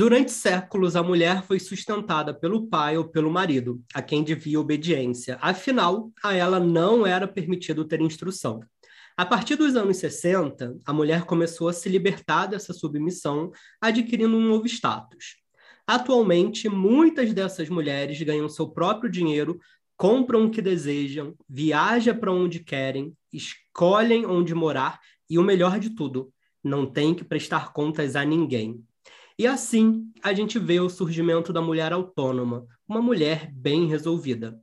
Durante séculos, a mulher foi sustentada pelo pai ou pelo marido, a quem devia obediência. Afinal, a ela não era permitido ter instrução. A partir dos anos 60, a mulher começou a se libertar dessa submissão, adquirindo um novo status. Atualmente, muitas dessas mulheres ganham seu próprio dinheiro, compram o que desejam, viajam para onde querem, escolhem onde morar e o melhor de tudo, não tem que prestar contas a ninguém. E assim a gente vê o surgimento da mulher autônoma, uma mulher bem resolvida.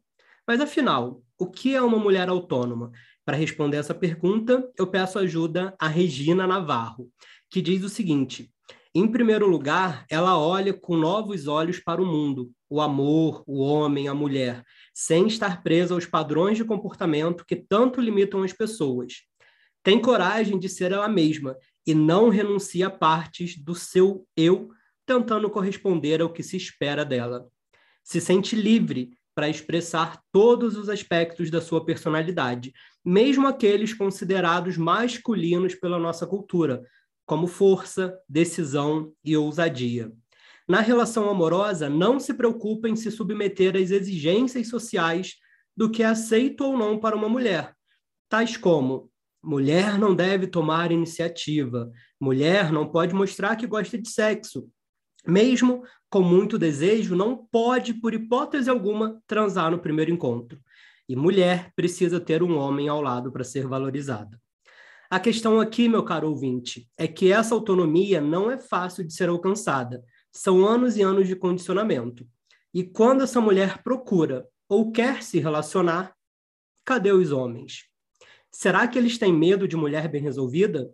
Mas afinal, o que é uma mulher autônoma? Para responder essa pergunta, eu peço ajuda a Regina Navarro, que diz o seguinte: em primeiro lugar, ela olha com novos olhos para o mundo, o amor, o homem, a mulher, sem estar presa aos padrões de comportamento que tanto limitam as pessoas. Tem coragem de ser ela mesma e não renuncia a partes do seu eu, tentando corresponder ao que se espera dela. Se sente livre para expressar todos os aspectos da sua personalidade, mesmo aqueles considerados masculinos pela nossa cultura, como força, decisão e ousadia. Na relação amorosa, não se preocupe em se submeter às exigências sociais do que é aceito ou não para uma mulher, tais como Mulher não deve tomar iniciativa. Mulher não pode mostrar que gosta de sexo. Mesmo com muito desejo, não pode, por hipótese alguma, transar no primeiro encontro. E mulher precisa ter um homem ao lado para ser valorizada. A questão aqui, meu caro ouvinte, é que essa autonomia não é fácil de ser alcançada. São anos e anos de condicionamento. E quando essa mulher procura ou quer se relacionar, cadê os homens? Será que eles têm medo de mulher bem resolvida?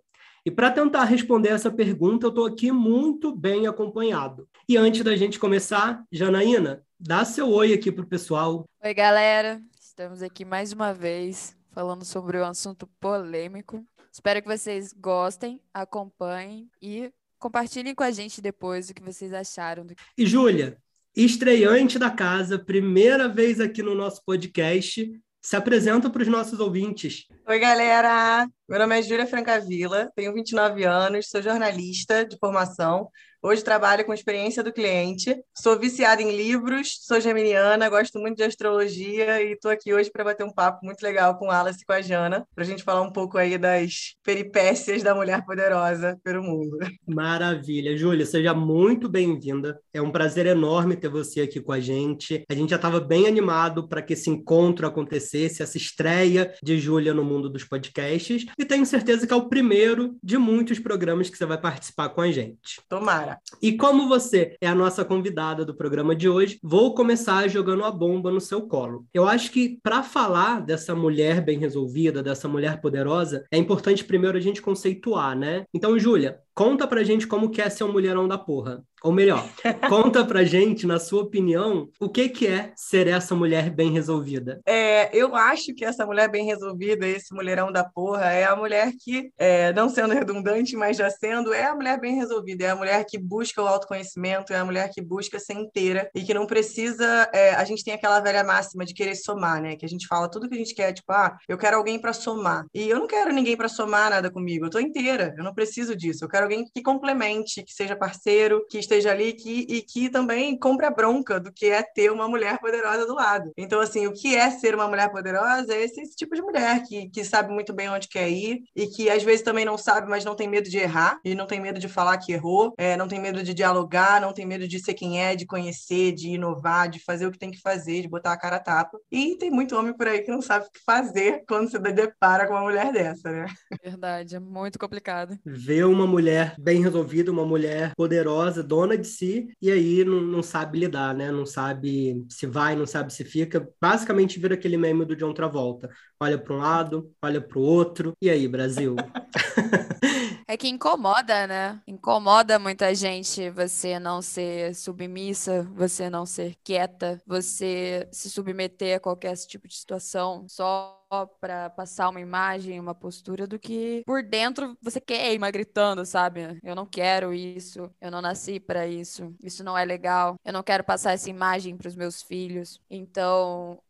E para tentar responder essa pergunta, eu estou aqui muito bem acompanhado. E antes da gente começar, Janaína, dá seu oi aqui para o pessoal. Oi, galera. Estamos aqui mais uma vez falando sobre um assunto polêmico. Espero que vocês gostem, acompanhem e compartilhem com a gente depois o que vocês acharam. E Júlia, estreante da casa, primeira vez aqui no nosso podcast. Se apresenta para os nossos ouvintes. Oi, galera! Meu nome é Júlia Francavila, tenho 29 anos, sou jornalista de formação, Hoje trabalho com experiência do cliente. Sou viciada em livros, sou geminiana, gosto muito de astrologia e estou aqui hoje para bater um papo muito legal com Alice e com a Jana, para a gente falar um pouco aí das peripécias da mulher poderosa pelo mundo. Maravilha. Júlia, seja muito bem-vinda. É um prazer enorme ter você aqui com a gente. A gente já estava bem animado para que esse encontro acontecesse, essa estreia de Júlia no mundo dos podcasts. E tenho certeza que é o primeiro de muitos programas que você vai participar com a gente. Tomara. E como você é a nossa convidada do programa de hoje, vou começar jogando a bomba no seu colo. Eu acho que para falar dessa mulher bem resolvida, dessa mulher poderosa, é importante primeiro a gente conceituar, né? Então, Júlia, conta pra gente como que é ser um mulherão da porra. Ou melhor, conta pra gente, na sua opinião, o que, que é ser essa mulher bem resolvida? É, eu acho que essa mulher bem resolvida, esse mulherão da porra, é a mulher que, é, não sendo redundante, mas já sendo, é a mulher bem resolvida, é a mulher que busca o autoconhecimento, é a mulher que busca ser inteira e que não precisa. É, a gente tem aquela velha máxima de querer somar, né? Que a gente fala tudo que a gente quer, tipo, ah, eu quero alguém para somar. E eu não quero ninguém para somar nada comigo, eu tô inteira, eu não preciso disso. Eu quero alguém que complemente, que seja parceiro, que esteja esteja ali que, e que também compre a bronca do que é ter uma mulher poderosa do lado. Então, assim, o que é ser uma mulher poderosa é esse, esse tipo de mulher que, que sabe muito bem onde quer ir e que às vezes também não sabe, mas não tem medo de errar e não tem medo de falar que errou, é, não tem medo de dialogar, não tem medo de ser quem é, de conhecer, de inovar, de fazer o que tem que fazer, de botar a cara a tapa. E tem muito homem por aí que não sabe o que fazer quando se depara com uma mulher dessa, né? Verdade, é muito complicado. Ver uma mulher bem resolvida, uma mulher poderosa, dona dona de si e aí não, não sabe lidar, né? Não sabe se vai, não sabe se fica. Basicamente vira aquele meme do John Travolta. Olha para um lado, olha para o outro. E aí, Brasil? É que incomoda, né? Incomoda muita gente você não ser submissa, você não ser quieta, você se submeter a qualquer tipo de situação só para passar uma imagem, uma postura do que por dentro você queima gritando, sabe? Eu não quero isso, eu não nasci para isso, isso não é legal, eu não quero passar essa imagem para os meus filhos. Então,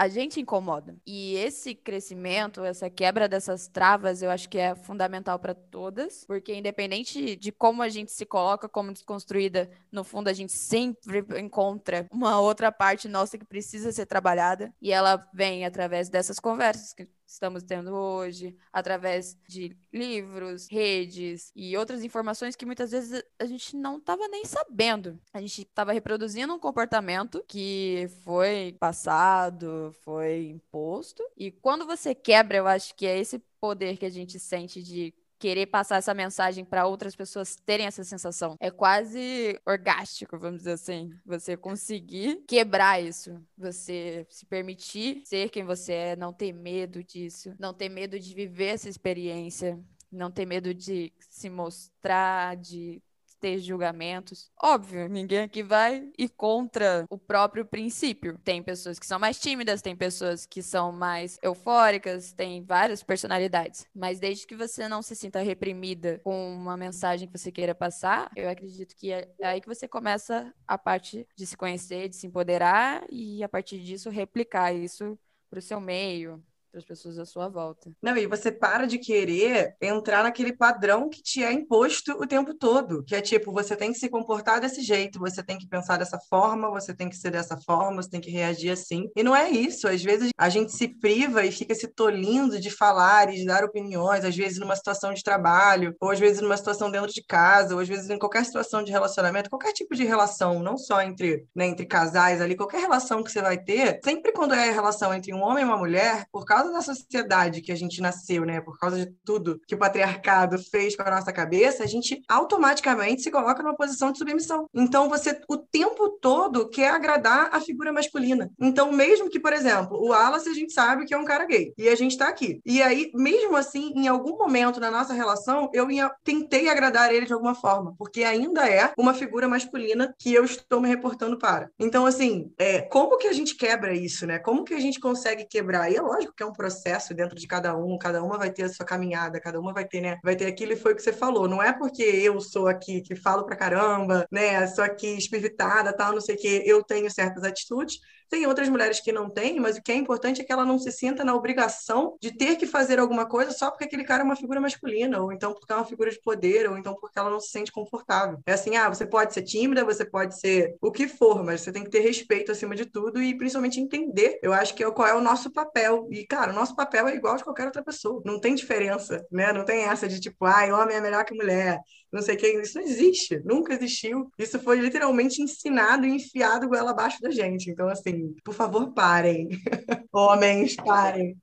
a gente incomoda. E esse crescimento, essa quebra dessas travas, eu acho que é fundamental para todas, porque independente de como a gente se coloca como desconstruída, no fundo a gente sempre encontra uma outra parte nossa que precisa ser trabalhada e ela vem através dessas conversas que estamos tendo hoje, através de livros, redes e outras informações que muitas vezes a gente não estava nem sabendo. A gente estava reproduzindo um comportamento que foi passado, foi imposto. E quando você quebra, eu acho que é esse poder que a gente sente de querer passar essa mensagem para outras pessoas terem essa sensação. É quase orgástico, vamos dizer assim. Você conseguir quebrar isso. Você se permitir ser quem você é, não ter medo disso, não ter medo de viver essa experiência, não ter medo de se mostrar, de ter julgamentos. Óbvio, ninguém aqui vai ir contra o próprio princípio. Tem pessoas que são mais tímidas, tem pessoas que são mais eufóricas, tem várias personalidades. Mas desde que você não se sinta reprimida com uma mensagem que você queira passar, eu acredito que é aí que você começa a parte de se conhecer, de se empoderar e a partir disso replicar isso para o seu meio, as pessoas à sua volta. Não, e você para de querer entrar naquele padrão que te é imposto o tempo todo, que é tipo, você tem que se comportar desse jeito, você tem que pensar dessa forma, você tem que ser dessa forma, você tem que reagir assim. E não é isso, às vezes a gente se priva e fica se tolindo de falar e de dar opiniões, às vezes numa situação de trabalho, ou às vezes numa situação dentro de casa, ou às vezes em qualquer situação de relacionamento, qualquer tipo de relação, não só entre, né, entre casais ali, qualquer relação que você vai ter, sempre quando é a relação entre um homem e uma mulher, por causa causa da sociedade que a gente nasceu, né, por causa de tudo que o patriarcado fez com a nossa cabeça, a gente automaticamente se coloca numa posição de submissão. Então você o tempo todo quer agradar a figura masculina. Então mesmo que, por exemplo, o Wallace a gente sabe que é um cara gay e a gente tá aqui. E aí, mesmo assim, em algum momento na nossa relação, eu ia, tentei agradar ele de alguma forma, porque ainda é uma figura masculina que eu estou me reportando para. Então, assim, é, como que a gente quebra isso, né? Como que a gente consegue quebrar? E é lógico que é um processo dentro de cada um, cada uma vai ter a sua caminhada, cada uma vai ter, né, vai ter aquilo e foi o que você falou. Não é porque eu sou aqui que falo pra caramba, né, sou aqui espiritada, tal, não sei o que, eu tenho certas atitudes, tem outras mulheres que não têm, mas o que é importante é que ela não se sinta na obrigação de ter que fazer alguma coisa só porque aquele cara é uma figura masculina, ou então porque é uma figura de poder, ou então porque ela não se sente confortável. É assim, ah, você pode ser tímida, você pode ser o que for, mas você tem que ter respeito acima de tudo e principalmente entender, eu acho que é qual é o nosso papel. E, cara, o nosso papel é igual de qualquer outra pessoa. Não tem diferença, né? Não tem essa de tipo, ah, homem é melhor que mulher, não sei o que. Isso não existe, nunca existiu. Isso foi literalmente ensinado e enfiado goela abaixo da gente. Então, assim, por favor, parem. Homens, parem.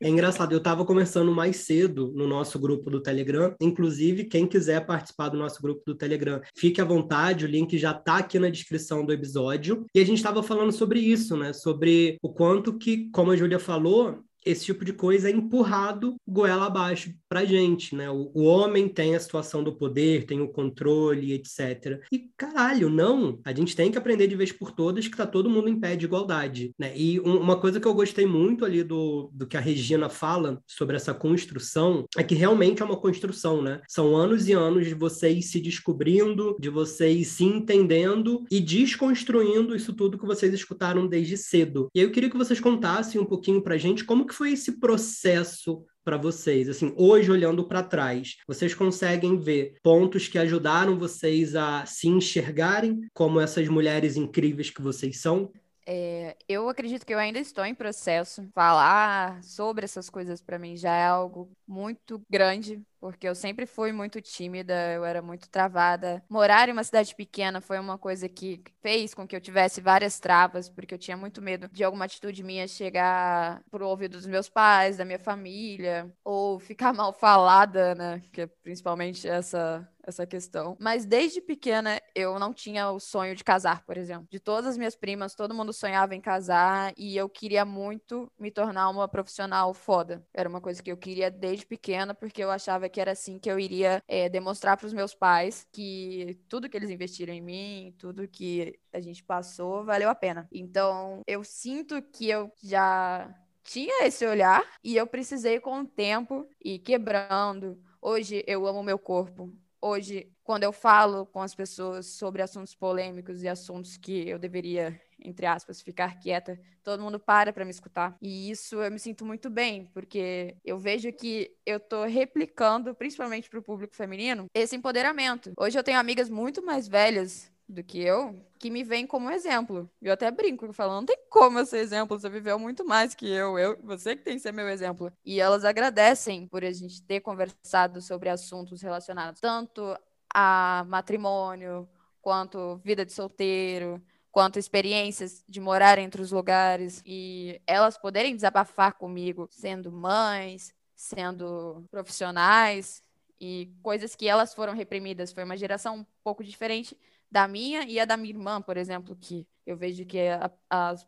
É engraçado, eu estava conversando mais cedo no nosso grupo do Telegram. Inclusive, quem quiser participar do nosso grupo do Telegram, fique à vontade, o link já está aqui na descrição do episódio. E a gente estava falando sobre isso, né? Sobre o quanto que, como a Júlia falou, esse tipo de coisa é empurrado goela abaixo pra gente, né? O, o, homem tem a situação do poder, tem o controle, etc. E caralho, não. A gente tem que aprender de vez por todas que tá todo mundo em pé de igualdade, né? E um, uma coisa que eu gostei muito ali do, do que a Regina fala sobre essa construção é que realmente é uma construção, né? São anos e anos de vocês se descobrindo, de vocês se entendendo e desconstruindo isso tudo que vocês escutaram desde cedo. E aí eu queria que vocês contassem um pouquinho pra gente como que foi esse processo para vocês? Assim, hoje olhando para trás, vocês conseguem ver pontos que ajudaram vocês a se enxergarem como essas mulheres incríveis que vocês são? É, eu acredito que eu ainda estou em processo. Falar sobre essas coisas para mim já é algo muito grande, porque eu sempre fui muito tímida, eu era muito travada. Morar em uma cidade pequena foi uma coisa que fez com que eu tivesse várias travas, porque eu tinha muito medo de alguma atitude minha chegar pro ouvido dos meus pais, da minha família, ou ficar mal falada, né? Que é principalmente essa essa questão. Mas desde pequena eu não tinha o sonho de casar, por exemplo. De todas as minhas primas, todo mundo sonhava em casar e eu queria muito me tornar uma profissional foda. Era uma coisa que eu queria desde pequena, porque eu achava que era assim que eu iria é, demonstrar para os meus pais que tudo que eles investiram em mim, tudo que a gente passou, valeu a pena. Então eu sinto que eu já tinha esse olhar e eu precisei com o tempo ir quebrando. Hoje eu amo meu corpo, hoje, quando eu falo com as pessoas sobre assuntos polêmicos e assuntos que eu deveria entre aspas, ficar quieta, todo mundo para para me escutar. E isso eu me sinto muito bem, porque eu vejo que eu tô replicando, principalmente para o público feminino, esse empoderamento. Hoje eu tenho amigas muito mais velhas do que eu, que me veem como exemplo. Eu até brinco falando, não tem como eu ser exemplo, você viveu muito mais que eu, eu, você que tem que ser meu exemplo. E elas agradecem por a gente ter conversado sobre assuntos relacionados tanto a matrimônio, quanto vida de solteiro, quanto experiências de morar entre os lugares e elas poderem desabafar comigo, sendo mães, sendo profissionais e coisas que elas foram reprimidas. Foi uma geração um pouco diferente da minha e a da minha irmã, por exemplo, que eu vejo que a, as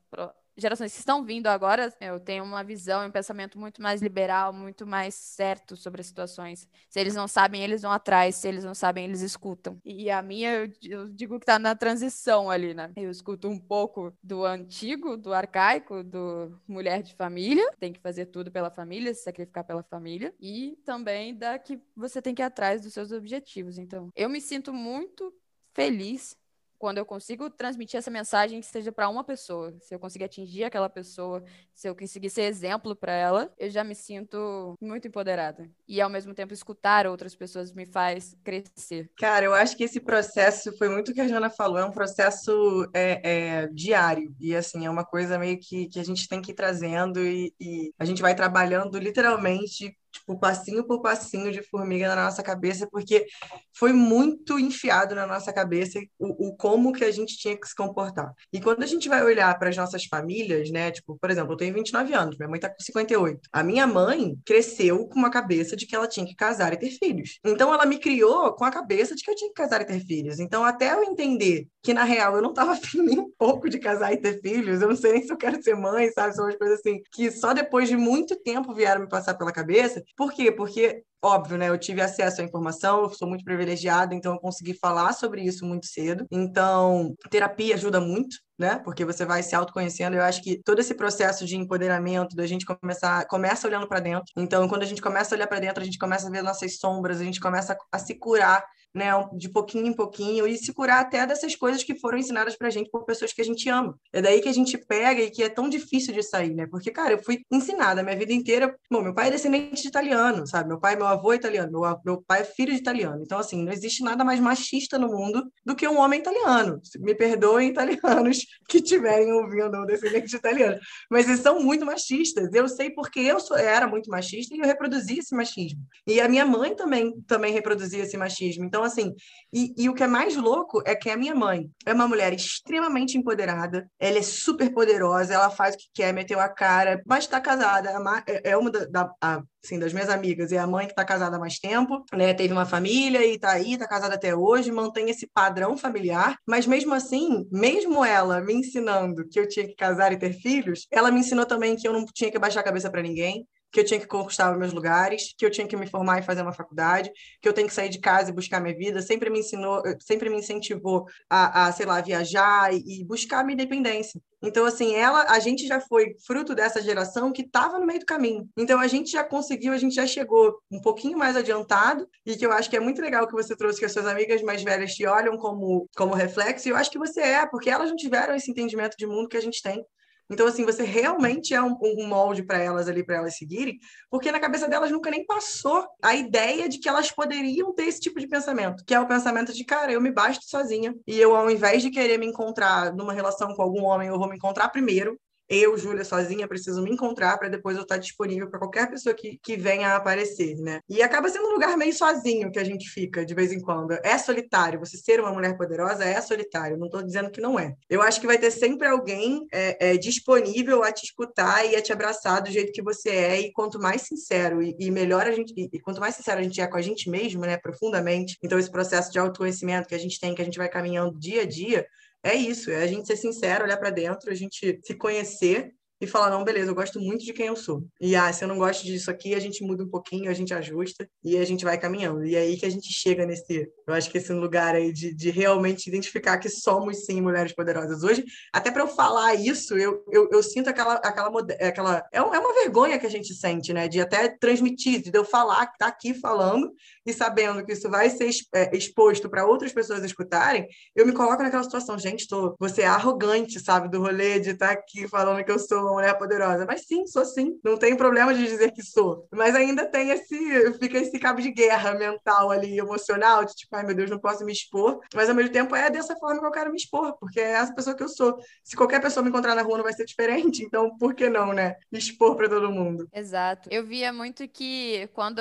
gerações que estão vindo agora, eu tenho uma visão e um pensamento muito mais liberal, muito mais certo sobre as situações. Se eles não sabem, eles vão atrás. Se eles não sabem, eles escutam. E a minha, eu digo que tá na transição ali, né? Eu escuto um pouco do antigo, do arcaico, do mulher de família, tem que fazer tudo pela família, se sacrificar pela família, e também da que você tem que ir atrás dos seus objetivos. Então, eu me sinto muito feliz quando eu consigo transmitir essa mensagem que seja para uma pessoa, se eu conseguir atingir aquela pessoa, se eu conseguir ser exemplo para ela, eu já me sinto muito empoderada. E ao mesmo tempo escutar outras pessoas me faz crescer. Cara, eu acho que esse processo foi muito o que a Jana falou, é um processo é, é, diário e assim é uma coisa meio que, que a gente tem que ir trazendo e, e a gente vai trabalhando literalmente tipo, passinho por passinho de formiga na nossa cabeça, porque foi muito enfiado na nossa cabeça o, o como que a gente tinha que se comportar. E quando a gente vai olhar para as nossas famílias, né, tipo, por exemplo, eu tenho 29 anos, minha mãe tá com 58. A minha mãe cresceu com uma cabeça de que ela tinha que casar e ter filhos. Então ela me criou com a cabeça de que eu tinha que casar e ter filhos. Então até eu entender que na real eu não tava afim nem um pouco de casar e ter filhos, eu não sei nem se eu quero ser mãe, sabe? São umas coisas assim que só depois de muito tempo vieram me passar pela cabeça. Por quê? Porque óbvio, né? Eu tive acesso à informação, eu sou muito privilegiada, então eu consegui falar sobre isso muito cedo. Então, terapia ajuda muito, né? Porque você vai se autoconhecendo. Eu acho que todo esse processo de empoderamento, da gente começar, começa olhando para dentro. Então, quando a gente começa a olhar para dentro, a gente começa a ver nossas sombras, a gente começa a se curar né, de pouquinho em pouquinho e se curar até dessas coisas que foram ensinadas pra gente por pessoas que a gente ama. É daí que a gente pega e que é tão difícil de sair, né? Porque, cara, eu fui ensinada a minha vida inteira. Bom, meu pai é descendente de italiano, sabe? Meu pai, meu avô é italiano, meu, meu pai é filho de italiano. Então, assim, não existe nada mais machista no mundo do que um homem italiano. Me perdoem, italianos que estiverem ouvindo um descendente de italiano. Mas eles são muito machistas. Eu sei porque eu sou, era muito machista e eu reproduzi esse machismo. E a minha mãe também, também reproduzia esse machismo. Então, então, assim, e, e, o que é mais louco é que a minha mãe é uma mulher extremamente empoderada, ela é super poderosa, ela faz o que quer, meteu a cara, mas está casada, é, é uma da, da a, assim, das minhas amigas, é a mãe que está casada há mais tempo, né? Teve uma família e está aí, está casada até hoje, mantém esse padrão familiar, mas mesmo assim, mesmo ela me ensinando que eu tinha que casar e ter filhos, ela me ensinou também que eu não tinha que baixar a cabeça para ninguém, que eu tinha que conquistar meus lugares, que eu tinha que me formar e fazer uma faculdade, que eu tenho que sair de casa e buscar minha vida, sempre me ensinou, sempre me incentivou a, a sei lá, viajar e, e buscar minha independência. Então, assim, ela, a gente já foi fruto dessa geração que estava no meio do caminho. Então, a gente já conseguiu, a gente já chegou um pouquinho mais adiantado, e que eu acho que é muito legal que você trouxe que as suas amigas mais velhas te olham como, como reflexo, e eu acho que você é, porque elas não tiveram esse entendimento de mundo que a gente tem. Então, assim, você realmente é um, um molde para elas ali, para elas seguirem, porque na cabeça delas nunca nem passou a ideia de que elas poderiam ter esse tipo de pensamento, que é o pensamento de, cara, eu me basto sozinha, e eu, ao invés de querer me encontrar numa relação com algum homem, eu vou me encontrar primeiro, eu, Júlia, sozinha, preciso me encontrar para depois eu estar disponível para qualquer pessoa que, que venha a aparecer, né? E acaba sendo um lugar meio sozinho que a gente fica de vez em quando. É solitário. Você ser uma mulher poderosa é solitário. Não estou dizendo que não é. Eu acho que vai ter sempre alguém é, é, disponível a te escutar e a te abraçar do jeito que você é. E quanto mais sincero e, e melhor a gente, e, e quanto mais sincero a gente é com a gente mesmo, né, profundamente. Então esse processo de autoconhecimento que a gente tem, que a gente vai caminhando dia a dia, é isso, é a gente ser sincero, olhar para dentro, a gente se conhecer e falar, não, beleza, eu gosto muito de quem eu sou. E ah, se eu não gosto disso aqui, a gente muda um pouquinho, a gente ajusta e a gente vai caminhando. E é aí que a gente chega nesse, eu acho que esse lugar aí de, de realmente identificar que somos sim mulheres poderosas. Hoje, até para eu falar isso, eu, eu, eu, sinto aquela, aquela, aquela é, é uma vergonha que a gente sente, né? De até transmitir, de eu falar, tá aqui falando e sabendo que isso vai ser é, exposto para outras pessoas escutarem, eu me coloco naquela situação, gente, tô, você é arrogante, sabe, do rolê de estar tá aqui falando que eu sou uma mulher poderosa. Mas sim, sou sim. Não tem problema de dizer que sou. Mas ainda tem esse, fica esse cabo de guerra mental ali, emocional, de tipo, ai meu Deus, não posso me expor. Mas ao mesmo tempo é dessa forma que eu quero me expor, porque é essa pessoa que eu sou. Se qualquer pessoa me encontrar na rua não vai ser diferente, então por que não, né? Expor para todo mundo. Exato. Eu via muito que quando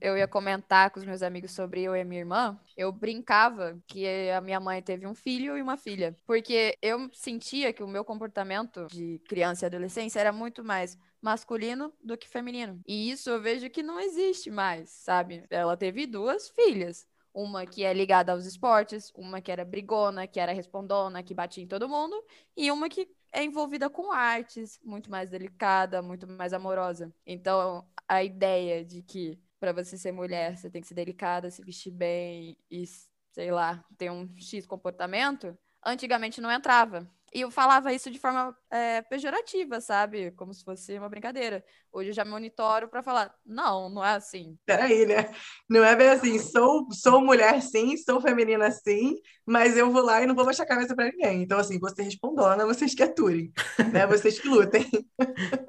eu ia comentar com os meus amigos sobre eu e minha irmã, eu brincava que a minha mãe teve um filho e uma filha, porque eu sentia que o meu comportamento de criança e adolescência era muito mais masculino do que feminino. E isso eu vejo que não existe mais, sabe? Ela teve duas filhas. Uma que é ligada aos esportes, uma que era brigona, que era respondona, que batia em todo mundo, e uma que é envolvida com artes, muito mais delicada, muito mais amorosa. Então, a ideia de que para você ser mulher, você tem que ser delicada, se vestir bem e, sei lá, ter um X comportamento, antigamente não entrava. E eu falava isso de forma é, pejorativa, sabe? Como se fosse uma brincadeira. Hoje eu já monitoro para falar, não, não é assim. Peraí, né? Não é bem assim, sou, sou mulher sim, sou feminina sim, mas eu vou lá e não vou baixar a cabeça para ninguém. Então, assim, você respondona, vocês que aturem, né? Vocês que lutem.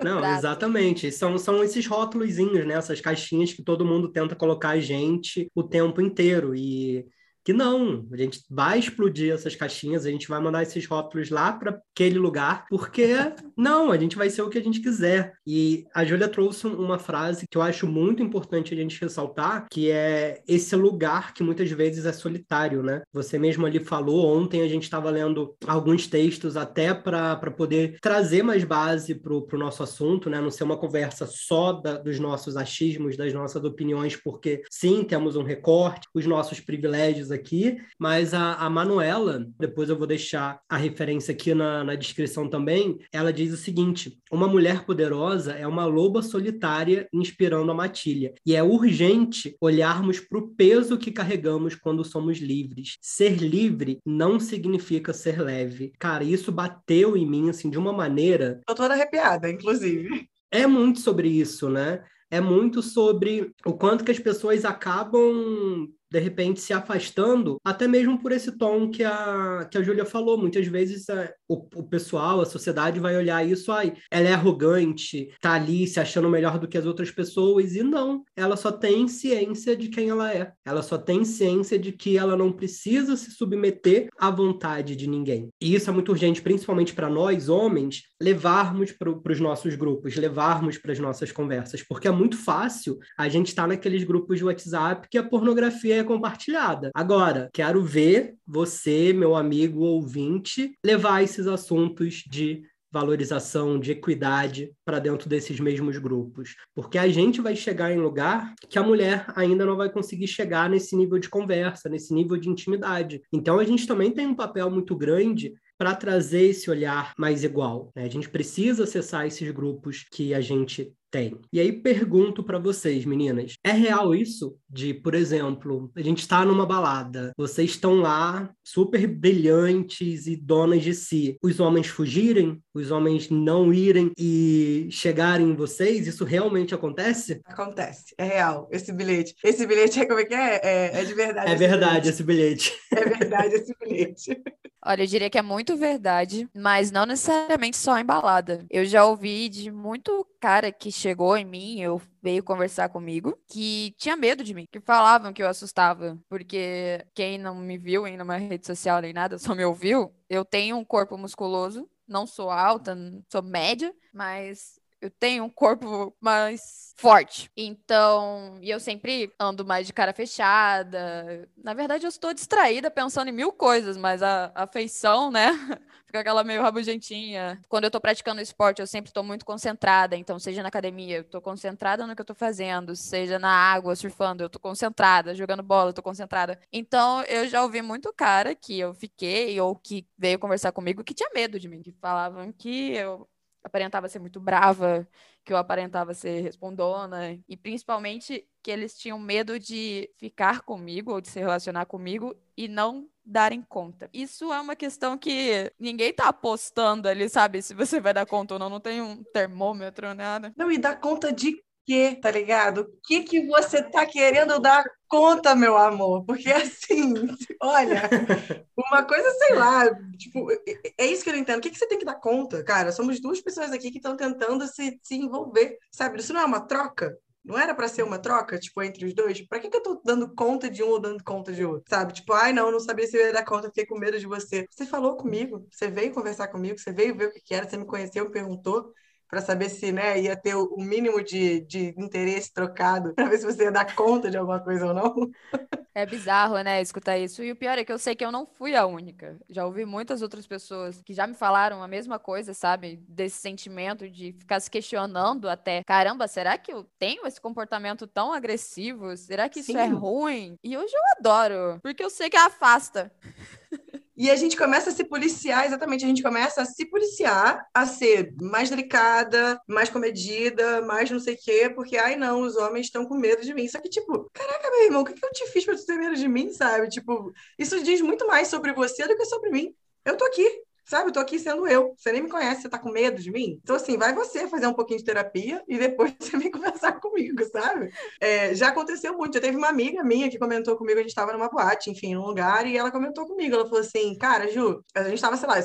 Não, exatamente. São, são esses rótulozinhos, né? Essas caixinhas que todo mundo tenta colocar a gente o tempo inteiro. E que não, a gente vai explodir essas caixinhas, a gente vai mandar esses rótulos lá para aquele lugar, porque não, a gente vai ser o que a gente quiser. E a Júlia trouxe uma frase que eu acho muito importante a gente ressaltar, que é esse lugar que muitas vezes é solitário, né? Você mesmo ali falou, ontem a gente estava lendo alguns textos até para poder trazer mais base para o nosso assunto, né? Não ser uma conversa só da, dos nossos achismos, das nossas opiniões, porque sim, temos um recorte, os nossos privilégios aqui, mas a, a Manuela, depois eu vou deixar a referência aqui na, na descrição também, ela diz o seguinte: uma mulher poderosa é uma loba solitária inspirando a matilha, e é urgente olharmos para o peso que carregamos quando somos livres. Ser livre não significa ser leve. Cara, isso bateu em mim assim de uma maneira. Tô toda arrepiada, inclusive. É muito sobre isso, né? É muito sobre o quanto que as pessoas acabam de repente se afastando, até mesmo por esse tom que a, que a Júlia falou. Muitas vezes é, o, o pessoal, a sociedade vai olhar isso, aí ela é arrogante, tá ali se achando melhor do que as outras pessoas, e não, ela só tem ciência de quem ela é. Ela só tem ciência de que ela não precisa se submeter à vontade de ninguém. E isso é muito urgente, principalmente para nós, homens, levarmos para os nossos grupos, levarmos para as nossas conversas, porque é muito fácil a gente estar tá naqueles grupos de WhatsApp que a pornografia é compartilhada. Agora, quero ver você, meu amigo ouvinte, levar esses assuntos de valorização, de equidade para dentro desses mesmos grupos. Porque a gente vai chegar em lugar que a mulher ainda não vai conseguir chegar nesse nível de conversa, nesse nível de intimidade. Então a gente também tem um papel muito grande para trazer esse olhar mais igual. Né? A gente precisa acessar esses grupos que a gente tem. E aí pergunto para vocês, meninas, é real isso de, por exemplo, a gente está numa balada, vocês estão lá super brilhantes e donas de si, os homens fugirem, os homens não irem e chegarem em vocês, isso realmente acontece? Acontece, é real. Esse bilhete, esse bilhete é como é que é? É, é de verdade. É verdade esse bilhete. É verdade esse bilhete. Olha, eu diria que é muito verdade, mas não necessariamente só em balada. Eu já ouvi de muito cara que chegou em mim, eu veio conversar comigo, que tinha medo de mim, que falavam que eu assustava, porque quem não me viu em uma rede social nem nada, só me ouviu, eu tenho um corpo musculoso, não sou alta, sou média, mas eu tenho um corpo mais forte. Então, e eu sempre ando mais de cara fechada. Na verdade, eu estou distraída pensando em mil coisas, mas a, a feição, né? Fica aquela meio rabugentinha. Quando eu tô praticando esporte, eu sempre estou muito concentrada. Então, seja na academia, eu tô concentrada no que eu tô fazendo. Seja na água, surfando, eu tô concentrada. Jogando bola, eu tô concentrada. Então, eu já ouvi muito cara que eu fiquei ou que veio conversar comigo que tinha medo de mim. Que falavam que eu aparentava ser muito brava, que eu aparentava ser respondona, e principalmente que eles tinham medo de ficar comigo ou de se relacionar comigo e não darem conta. Isso é uma questão que ninguém tá apostando ali, sabe? Se você vai dar conta ou não, não tem um termômetro, nada. Não, e dar conta de quê, tá ligado? O que que você tá querendo dar conta, meu amor? Porque assim, olha, uma coisa, sei lá, tipo, é isso que eu não entendo. O que que você tem que dar conta, cara? Somos duas pessoas aqui que estão tentando se, se envolver, sabe? Isso não é uma troca? Não era para ser uma troca, tipo, entre os dois? Para que, que eu tô dando conta de um ou dando conta de outro? Sabe? Tipo, ai, não, não sabia se eu ia dar conta, fiquei com medo de você. Você falou comigo, você veio conversar comigo, você veio ver o que era, você me conheceu, me perguntou para saber se né, ia ter o mínimo de, de interesse trocado, para ver se você ia dar conta de alguma coisa ou não. É bizarro, né, escutar isso. E o pior é que eu sei que eu não fui a única. Já ouvi muitas outras pessoas que já me falaram a mesma coisa, sabe? Desse sentimento de ficar se questionando até. Caramba, será que eu tenho esse comportamento tão agressivo? Será que isso é Sim. é ruim? E hoje eu adoro, porque eu sei que afasta. E a gente começa a se policiar, exatamente, a gente começa a se policiar, a ser mais delicada, mais comedida, mais não sei o quê, porque, ai não, os homens estão com medo de mim. Só que, tipo, caraca, meu irmão, o que, que eu te fiz pra tu ter medo de mim, sabe? Tipo, isso diz muito mais sobre você do que sobre mim. Eu tô aqui, Sabe, eu tô aqui sendo eu. Você nem me conhece, você tá com medo de mim? Então, assim, vai você fazer um pouquinho de terapia e depois você vem conversar comigo, sabe? É, já aconteceu muito. Já teve uma amiga minha que comentou comigo, a gente tava numa boate, enfim, num lugar, e ela comentou comigo. Ela falou assim, cara, Ju, a gente tava, sei lá,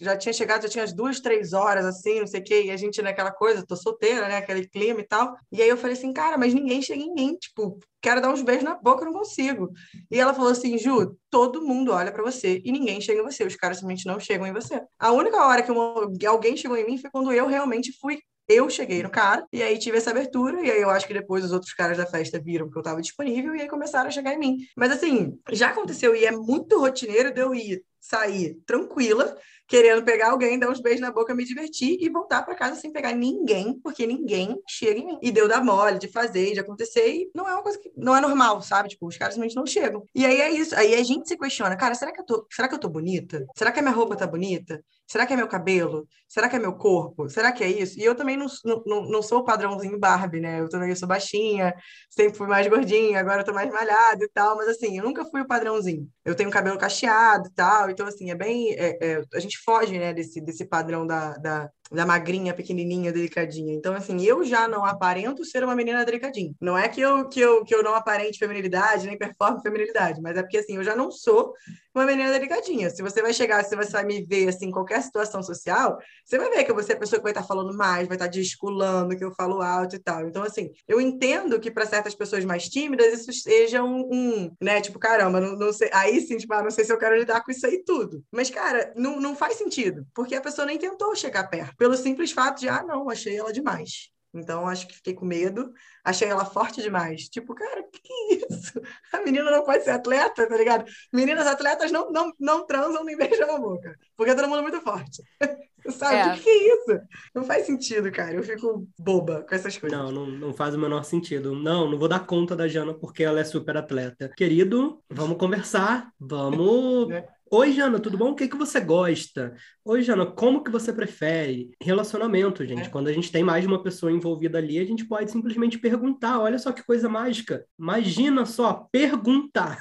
já tinha chegado, já tinha as duas, três horas, assim, não sei o quê, e a gente naquela coisa, tô solteira, né? Aquele clima e tal. E aí eu falei assim, cara, mas ninguém chega em mim, tipo, quero dar uns beijos na boca, não consigo. E ela falou assim, Ju, todo mundo olha para você e ninguém chega em você, os caras simplesmente não chegam em você. A única hora que uma, alguém chegou em mim foi quando eu realmente fui eu cheguei no cara, e aí tive essa abertura, e aí eu acho que depois os outros caras da festa viram que eu estava disponível, e aí começaram a chegar em mim. Mas assim, já aconteceu, e é muito rotineiro de eu ir sair tranquila, querendo pegar alguém, dar uns beijos na boca, me divertir e voltar para casa sem pegar ninguém, porque ninguém chega em mim. E deu da mole de fazer, de acontecer, e não é uma coisa que não é normal, sabe? Tipo, os caras simplesmente não chegam. E aí é isso. Aí a gente se questiona, cara, será que eu tô, será que eu tô bonita? Será que a minha roupa tá bonita? Será que é meu cabelo? Será que é meu corpo? Será que é isso? E eu também não, não, não sou o padrãozinho Barbie, né? Eu também sou baixinha, sempre fui mais gordinha, agora eu tô mais malhada e tal, mas assim, eu nunca fui o padrãozinho. Eu tenho cabelo cacheado e tal, então assim, é bem. É, é, a gente foge, né, desse, desse padrão da, da, da magrinha, pequenininha, delicadinha. Então, assim, eu já não aparento ser uma menina delicadinha. Não é que eu, que eu, que eu não aparente feminilidade, nem performe feminilidade, mas é porque, assim, eu já não sou uma menina delicadinha. Se você vai chegar, se você vai me ver, assim, em qualquer situação social, você vai ver que eu vou ser a pessoa que vai estar falando mais, vai estar desculando, que eu falo alto e tal. Então, assim, eu entendo que para certas pessoas mais tímidas isso seja um, um né, tipo, caramba, não, não sei, aí sim, tipo, ah, não sei se eu quero lidar com isso aí tudo. Mas, cara, não, não faz sentido, porque a pessoa nem tentou chegar perto pelo simples fato de, ah, não, achei ela demais. Então, acho que fiquei com medo, achei ela forte demais. Tipo, cara, que que é isso? A menina não pode ser atleta, tá ligado? Meninas atletas não, não, não transam nem beijam a boca, porque é todo mundo muito forte. Sabe? O é. que, que é isso? Não faz sentido, cara. Eu fico boba com essas coisas. Não, não, não faz o menor sentido. Não, não vou dar conta da Jana porque ela é super atleta. Querido, vamos conversar, vamos. É Oi, Jana, tudo bom? O que, que você gosta? Oi, Jana, como que você prefere? Relacionamento, gente. É. Quando a gente tem mais de uma pessoa envolvida ali, a gente pode simplesmente perguntar. Olha só que coisa mágica. Imagina só, perguntar.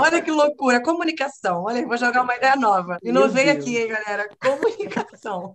Olha que loucura, comunicação. Olha, vou jogar uma ideia nova. E não vem aqui, hein, galera? Comunicação.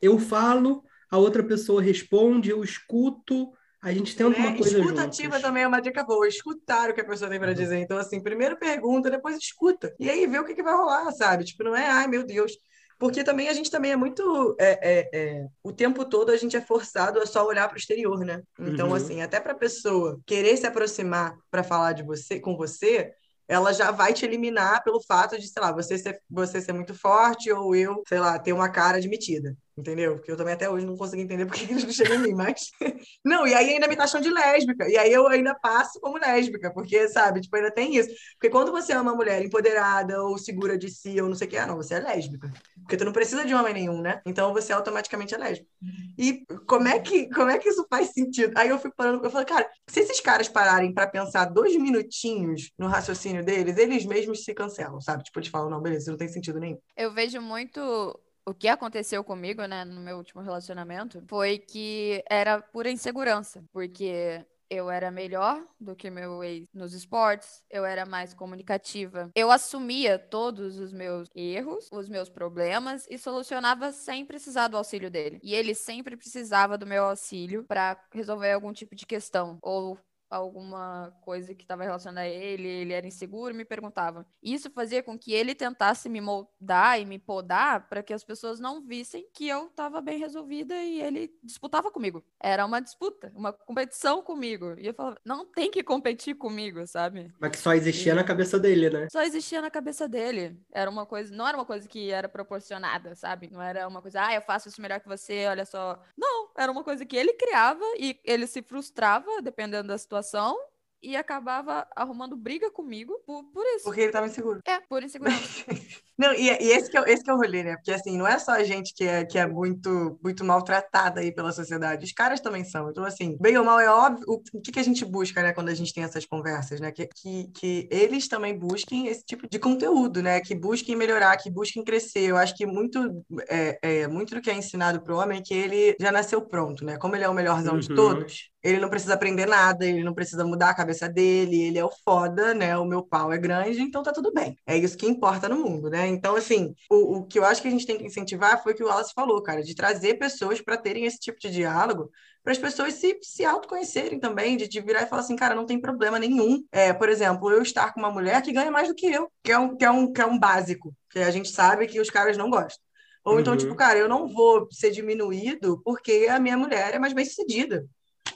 Eu falo, a outra pessoa responde, eu escuto a gente tem alguma é, coisa Escuta ativa também é uma dica boa. Escutar o que a pessoa tem para uhum. dizer. Então, assim, primeiro pergunta, depois escuta. E aí vê o que, que vai rolar, sabe? Tipo, não é, ai, meu Deus. Porque também a gente também é muito. É, é, é, o tempo todo a gente é forçado a só olhar para o exterior, né? Então, uhum. assim, até para a pessoa querer se aproximar para falar de você com você, ela já vai te eliminar pelo fato de, sei lá, você ser, você ser muito forte ou eu, sei lá, ter uma cara admitida entendeu? Porque eu também até hoje não consigo entender porque eles não chegam em mim, mas... não, e aí ainda me taxam de lésbica, e aí eu ainda passo como lésbica, porque, sabe, tipo, ainda tem isso. Porque quando você é uma mulher empoderada ou segura de si ou não sei o que, ah, não, você é lésbica. Porque tu não precisa de homem nenhum, né? Então você automaticamente é lésbica. E como é que, como é que isso faz sentido? Aí eu fico parando, eu falo, cara, se esses caras pararem para pensar dois minutinhos no raciocínio deles, eles mesmos se cancelam, sabe? Tipo, eles falam, não, beleza, isso não tem sentido nenhum. Eu vejo muito o que aconteceu comigo, né, no meu último relacionamento, foi que era pura insegurança, porque eu era melhor do que meu ex nos esportes, eu era mais comunicativa. Eu assumia todos os meus erros, os meus problemas e solucionava sem precisar do auxílio dele. E ele sempre precisava do meu auxílio para resolver algum tipo de questão ou alguma coisa que estava relacionada a ele, ele era inseguro, me perguntava. Isso fazia com que ele tentasse me moldar e me podar para que as pessoas não vissem que eu estava bem resolvida e ele disputava comigo. Era uma disputa, uma competição comigo. E eu falava, não tem que competir comigo, sabe? Mas que só existia e... na cabeça dele, né? Só existia na cabeça dele. Era uma coisa, não era uma coisa que era proporcionada, sabe? Não era uma coisa, ah, eu faço isso melhor que você, olha só. Não, era uma coisa que ele criava e ele se frustrava dependendo da situação situação e acabava arrumando briga comigo por, por isso. Porque ele tava inseguro. É, por insegurança. não, e, e, esse, que é, esse que é o rolê, né? Porque assim, não é só a gente que é, que é muito, muito maltratada aí pela sociedade, os caras também são. Então, assim, bem ou mal é óbvio o, o que, que a gente busca, né, quando a gente tem essas conversas, né? Que, que, que eles também busquem esse tipo de conteúdo, né? Que busquem melhorar, que busquem crescer. Eu acho que muito, é, é muito do que é ensinado pro homem é que ele já nasceu pronto, né? Como ele é o melhorzão uhum. de todos, ele não precisa aprender nada, ele não precisa mudar a cabeça dele, ele é o foda, né? O meu pau é grande, então tá tudo bem. É isso que importa no mundo, né? Então, assim, o, o que eu acho que a gente tem que incentivar foi o que o Wallace falou, cara, de trazer pessoas para terem esse tipo de diálogo, para as pessoas se, se autoconhecerem também, de, de virar e falar assim, cara, não tem problema nenhum. É, por exemplo, eu estar com uma mulher que ganha mais do que eu, que é um, que é um, que é um básico, que a gente sabe que os caras não gostam. Ou então, tipo, uhum. cara, eu não vou ser diminuído porque a minha mulher é mais bem sucedida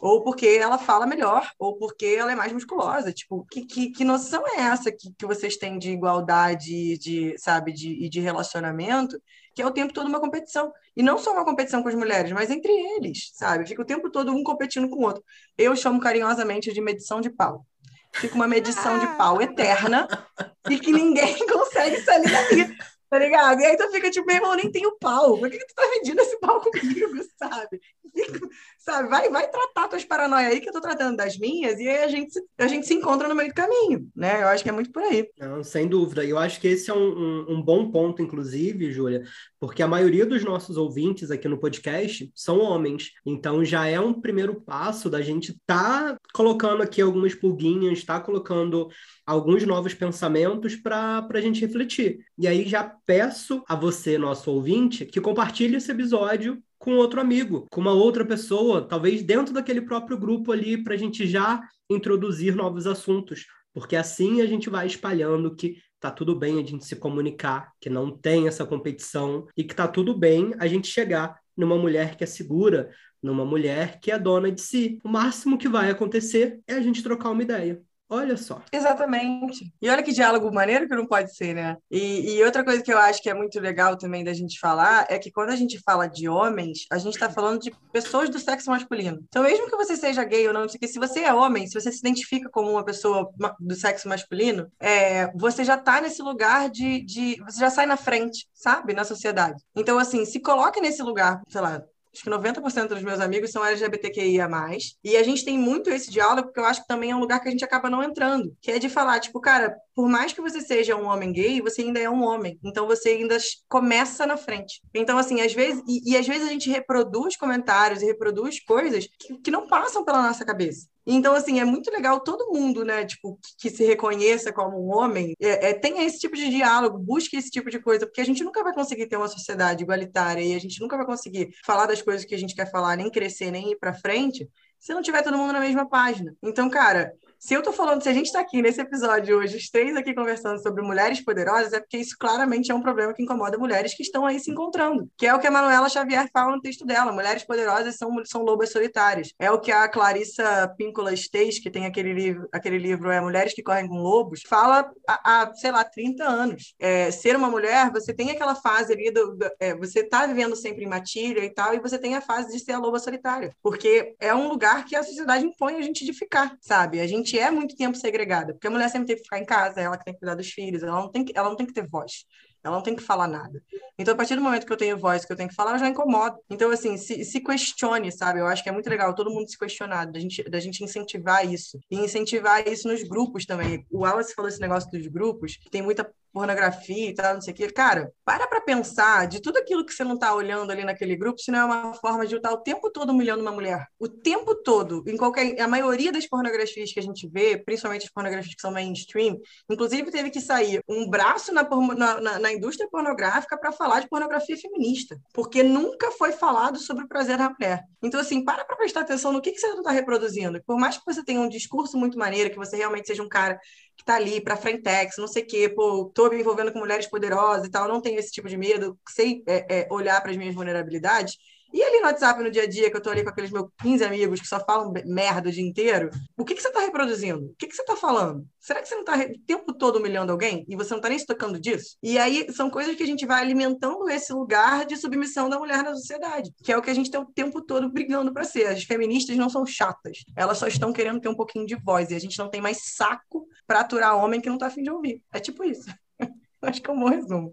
ou porque ela fala melhor, ou porque ela é mais musculosa. Tipo, que, que, que noção é essa que, que vocês têm de igualdade, de, sabe, de, e de relacionamento, que é o tempo todo uma competição. E não só uma competição com as mulheres, mas entre eles, sabe? Fica o tempo todo um competindo com o outro. Eu chamo carinhosamente de medição de pau. Fica uma medição de pau eterna e que ninguém consegue sair dali. Tá ligado? E aí tu fica tipo, meu irmão, nem tenho pau. Por que, que tu tá medindo esse pau comigo, sabe? sabe? Vai, vai tratar tuas paranoias aí que eu tô tratando das minhas, e aí a gente, a gente se encontra no meio do caminho, né? Eu acho que é muito por aí. Não, sem dúvida. E eu acho que esse é um, um, um bom ponto, inclusive, Júlia, porque a maioria dos nossos ouvintes aqui no podcast são homens. Então já é um primeiro passo da gente tá colocando aqui algumas pulguinhas, tá colocando alguns novos pensamentos para a gente refletir. E aí já peço a você, nosso ouvinte, que compartilhe esse episódio com outro amigo, com uma outra pessoa, talvez dentro daquele próprio grupo ali, para a gente já introduzir novos assuntos, porque assim a gente vai espalhando que tá tudo bem a gente se comunicar, que não tem essa competição e que tá tudo bem a gente chegar numa mulher que é segura, numa mulher que é dona de si. O máximo que vai acontecer é a gente trocar uma ideia. Olha só. Exatamente. E olha que diálogo maneiro que não pode ser, né? E, e, outra coisa que eu acho que é muito legal também da gente falar é que quando a gente fala de homens, a gente está falando de pessoas do sexo masculino. Então, mesmo que você seja gay ou não, não sei o que, se você é homem, se você se identifica como uma pessoa do sexo masculino, é, você já está nesse lugar de, de. Você já sai na frente, sabe? Na sociedade. Então, assim, se coloque nesse lugar, sei lá, acho que 90% dos meus amigos são LGBTQIA+. E a gente tem muito esse diálogo, porque eu acho que também é um lugar que a gente acaba não entrando, que é de falar, tipo, cara, por mais que você seja um homem gay, você ainda é um homem. Então você ainda começa na frente. Então, assim, às vezes, e, e às vezes a gente reproduz comentários e reproduz coisas que, que não passam pela nossa cabeça. Então, assim, é muito legal todo mundo, né, tipo, que, se reconheça como um homem, é, é, tenha esse tipo de diálogo, busque esse tipo de coisa, porque a gente nunca vai conseguir ter uma sociedade igualitária e a gente nunca vai conseguir falar das coisas que a gente quer falar, nem crescer, nem ir para frente, se não tiver todo mundo na mesma página. Então, cara, se eu tô falando, se a gente está aqui nesse episódio hoje, os três aqui conversando sobre mulheres poderosas, é porque isso claramente é um problema que incomoda mulheres que estão aí se encontrando, que é o que a Manuela Xavier fala no texto dela. Mulheres poderosas são, são lobas solitárias. É o que a Clarissa Píncola Esteis, que tem aquele livro, aquele livro é Mulheres que Correm com Lobos, fala há, há sei lá, 30 anos. É, ser uma mulher, você tem aquela fase ali, do, do é, você tá vivendo sempre em matilha e tal, e você tem a fase de ser a loba solitária, porque é um lugar que a sociedade impõe a gente de ficar, sabe? A gente gente é muito tempo segregada, porque a mulher sempre tem que ficar em casa, ela que tem que cuidar dos filhos, ela não tem que, ela não tem que ter voz. Ela não tem que falar nada. Então, a partir do momento que eu tenho voz, que eu tenho que falar, eu já incomodo. Então, assim, se, se questione, sabe? Eu acho que é muito legal todo mundo se questionar, da gente, da gente incentivar isso. E incentivar isso nos grupos também. O Wallace falou esse negócio dos grupos, que tem muita pornografia e tal, não sei o quê. Cara, para para pensar de tudo aquilo que você não está olhando ali naquele grupo, se não é uma forma de estar o tempo todo humilhando uma mulher. O tempo todo, em qualquer. A maioria das pornografias que a gente vê, principalmente as pornografias que são mainstream, inclusive teve que sair um braço na, na, na indústria pornográfica para falar de pornografia feminista, porque nunca foi falado sobre o prazer da mulher. Então, assim, para para prestar atenção no que, que você está reproduzindo. Por mais que você tenha um discurso muito maneiro, que você realmente seja um cara que está ali para frentex, não sei o quê, pô, tô me envolvendo com mulheres poderosas e tal, não tenho esse tipo de medo, sei é, é, olhar para as minhas vulnerabilidades, e ali no WhatsApp, no dia a dia, que eu tô ali com aqueles meus 15 amigos que só falam merda o dia inteiro, o que, que você tá reproduzindo? O que, que você tá falando? Será que você não tá o tempo todo humilhando alguém e você não tá nem se tocando disso? E aí são coisas que a gente vai alimentando esse lugar de submissão da mulher na sociedade, que é o que a gente tem o tempo todo brigando para ser. As feministas não são chatas, elas só estão querendo ter um pouquinho de voz e a gente não tem mais saco para aturar homem que não tá afim de ouvir. É tipo isso. Acho que é um bom resumo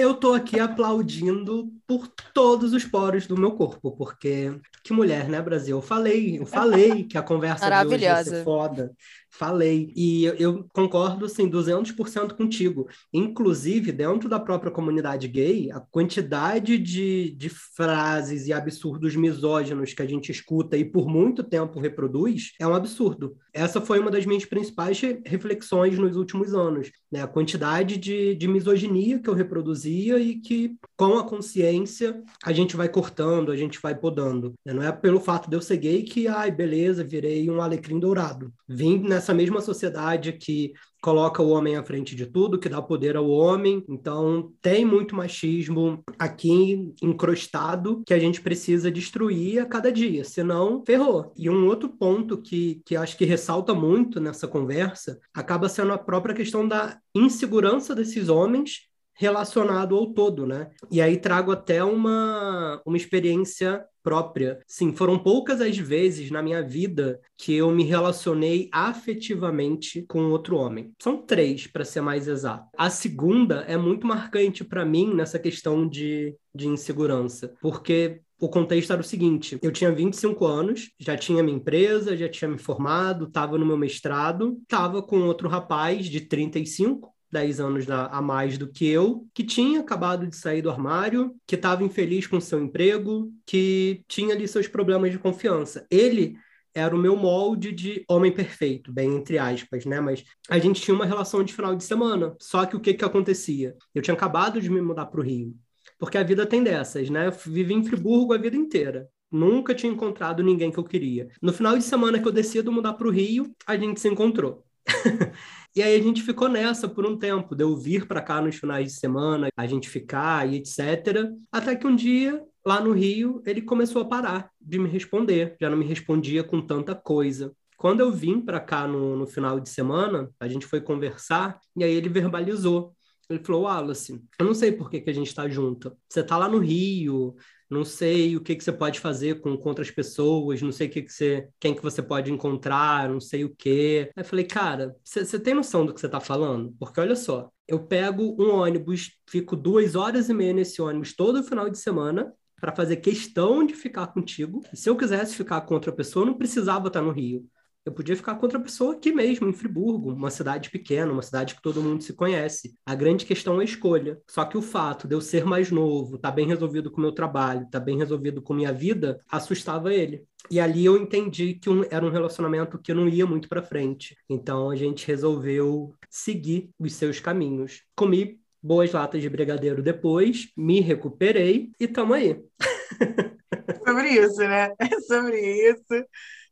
eu tô aqui aplaudindo por todos os poros do meu corpo, porque que mulher, né, Brasil? Eu falei, eu falei que a conversa de hoje ia ser foda falei. E eu, concordo, assim, 200% contigo. Inclusive, dentro da própria comunidade gay, a quantidade de, de frases e absurdos misóginos que a gente escuta e por muito tempo reproduz é um absurdo. Essa foi uma das minhas principais reflexões nos últimos anos. Né? A quantidade de, de misoginia que eu reproduzia e que, com a consciência, a gente vai cortando, a gente vai podando. Né? Não é pelo fato de eu ser gay que, ai, beleza, virei um alecrim dourado. Vim nessa essa mesma sociedade que coloca o homem à frente de tudo, que dá poder ao homem. Então, tem muito machismo aqui encrostado que a gente precisa destruir a cada dia, senão ferrou. E um outro ponto que, que acho que ressalta muito nessa conversa acaba sendo a própria questão da insegurança desses homens relacionado ao todo, né? E aí trago até uma, uma experiência própria. Sim, foram poucas as vezes na minha vida que eu me relacionei afetivamente com outro homem. São três, para ser mais exato. A segunda é muito marcante para mim nessa questão de, de insegurança, porque o contexto era o seguinte: eu tinha 25 anos, já tinha minha empresa, já tinha me formado, estava no meu mestrado, estava com outro rapaz de 35 10 anos a mais do que eu, que tinha acabado de sair do armário, que estava infeliz com seu emprego, que tinha ali seus problemas de confiança. Ele era o meu molde de homem perfeito, bem entre aspas, né? Mas a gente tinha uma relação de final de semana. Só que o que que acontecia? Eu tinha acabado de me mudar para o Rio, porque a vida tem dessas, né? Eu vivi em Friburgo a vida inteira. Nunca tinha encontrado ninguém que eu queria. No final de semana que eu decido mudar para o Rio, a gente se encontrou. E aí a gente ficou nessa por um tempo, de eu vir para cá nos finais de semana, a gente ficar e etc. Até que um dia, lá no Rio, ele começou a parar de me responder, já não me respondia com tanta coisa. Quando eu vim para cá no, no final de semana, a gente foi conversar e aí ele verbalizou. Ele falou, Wallace, eu não sei por que, que a gente está junto. Você está lá no Rio, não sei o que, que você pode fazer com, com outras pessoas, não sei o que, que você, quem que você pode encontrar, não sei o quê. Aí falei, cara, você tem noção do que você está falando? Porque olha só, eu pego um ônibus, fico duas horas e meia nesse ônibus todo final de semana para fazer questão de ficar contigo. E se eu quisesse ficar com outra pessoa, eu não precisava estar no Rio. Eu podia ficar com outra pessoa aqui mesmo, em Friburgo, uma cidade pequena, uma cidade que todo mundo se conhece. A grande questão é a escolha. Só que o fato de eu ser mais novo, tá bem resolvido com o meu trabalho, tá bem resolvido com minha vida, assustava ele. E ali eu entendi que um, era um relacionamento que não ia muito para frente. Então a gente resolveu seguir os seus caminhos. Comi boas latas de brigadeiro depois, me recuperei e tamo aí. sobre isso, né? É sobre isso.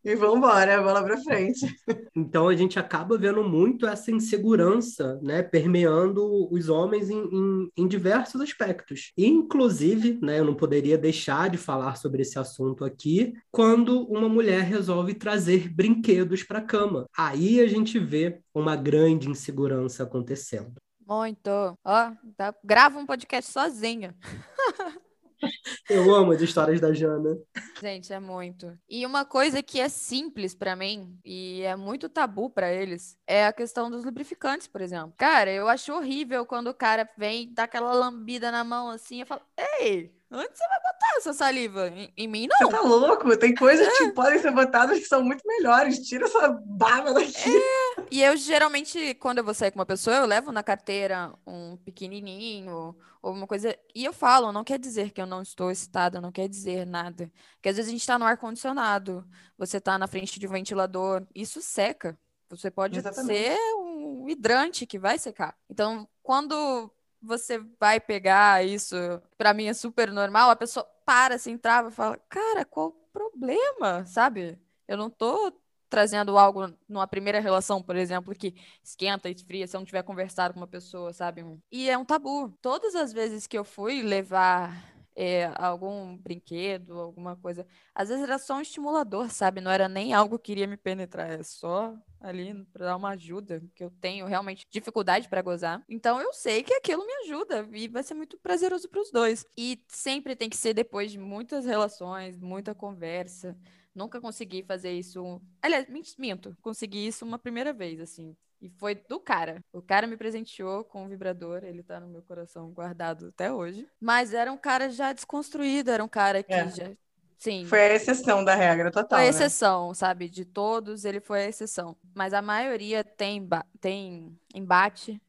E vamos embora, bola para frente. Então a gente acaba vendo muito essa insegurança, né, permeando os homens em, em, em, diversos aspectos. Inclusive, né, eu não poderia deixar de falar sobre esse assunto aqui, quando uma mulher resolve trazer brinquedos para a cama. Aí a gente vê uma grande insegurança acontecendo. Muito. Ó, tá... grava um podcast sozinha. Eu amo as histórias da Jana. Gente, é muito. E uma coisa que é simples para mim e é muito tabu para eles é a questão dos lubrificantes, por exemplo. Cara, eu acho horrível quando o cara vem, dá aquela lambida na mão assim, e fala: "Ei, Onde você vai botar essa saliva? Em, em, mim, não. Você tá louco? Tem coisas que podem ser botadas que são muito melhores. Tira essa baba daqui. É, E eu geralmente, quando eu vou sair com uma pessoa, eu levo na carteira um pequenininho ou uma coisa. E eu falo, não quer dizer que eu não estou excitada, não quer dizer nada. Porque às vezes a gente está no ar-condicionado, você está na frente de um ventilador, isso seca. Você pode Exatamente. ser um hidrante que vai secar. Então, quando você vai pegar isso, para mim é super normal, a pessoa para, se assim, trava e fala: Cara, qual o problema? Sabe? Eu não tô trazendo algo numa primeira relação, por exemplo, que esquenta esfria se eu não tiver conversado com uma pessoa, sabe? E é um tabu. Todas as vezes que eu fui levar é, algum brinquedo, alguma coisa, às vezes era só um estimulador, sabe? Não era nem algo que iria me penetrar, é só ali para dar uma ajuda, que eu tenho realmente dificuldade para gozar. Então eu sei que aquilo me ajuda e vai ser muito prazeroso para os dois. E sempre tem que ser depois de muitas relações, muita conversa. Nunca consegui fazer isso. Aliás, minto, consegui isso uma primeira vez, assim. E foi do cara. O cara me presenteou com um vibrador, ele tá no meu coração guardado até hoje. Mas era um cara já desconstruído, era um cara que é. já. Sim. Foi a exceção da regra total. Foi a né? exceção, né? sabe? De todos, ele foi a exceção. Mas a maioria tem, tem embate,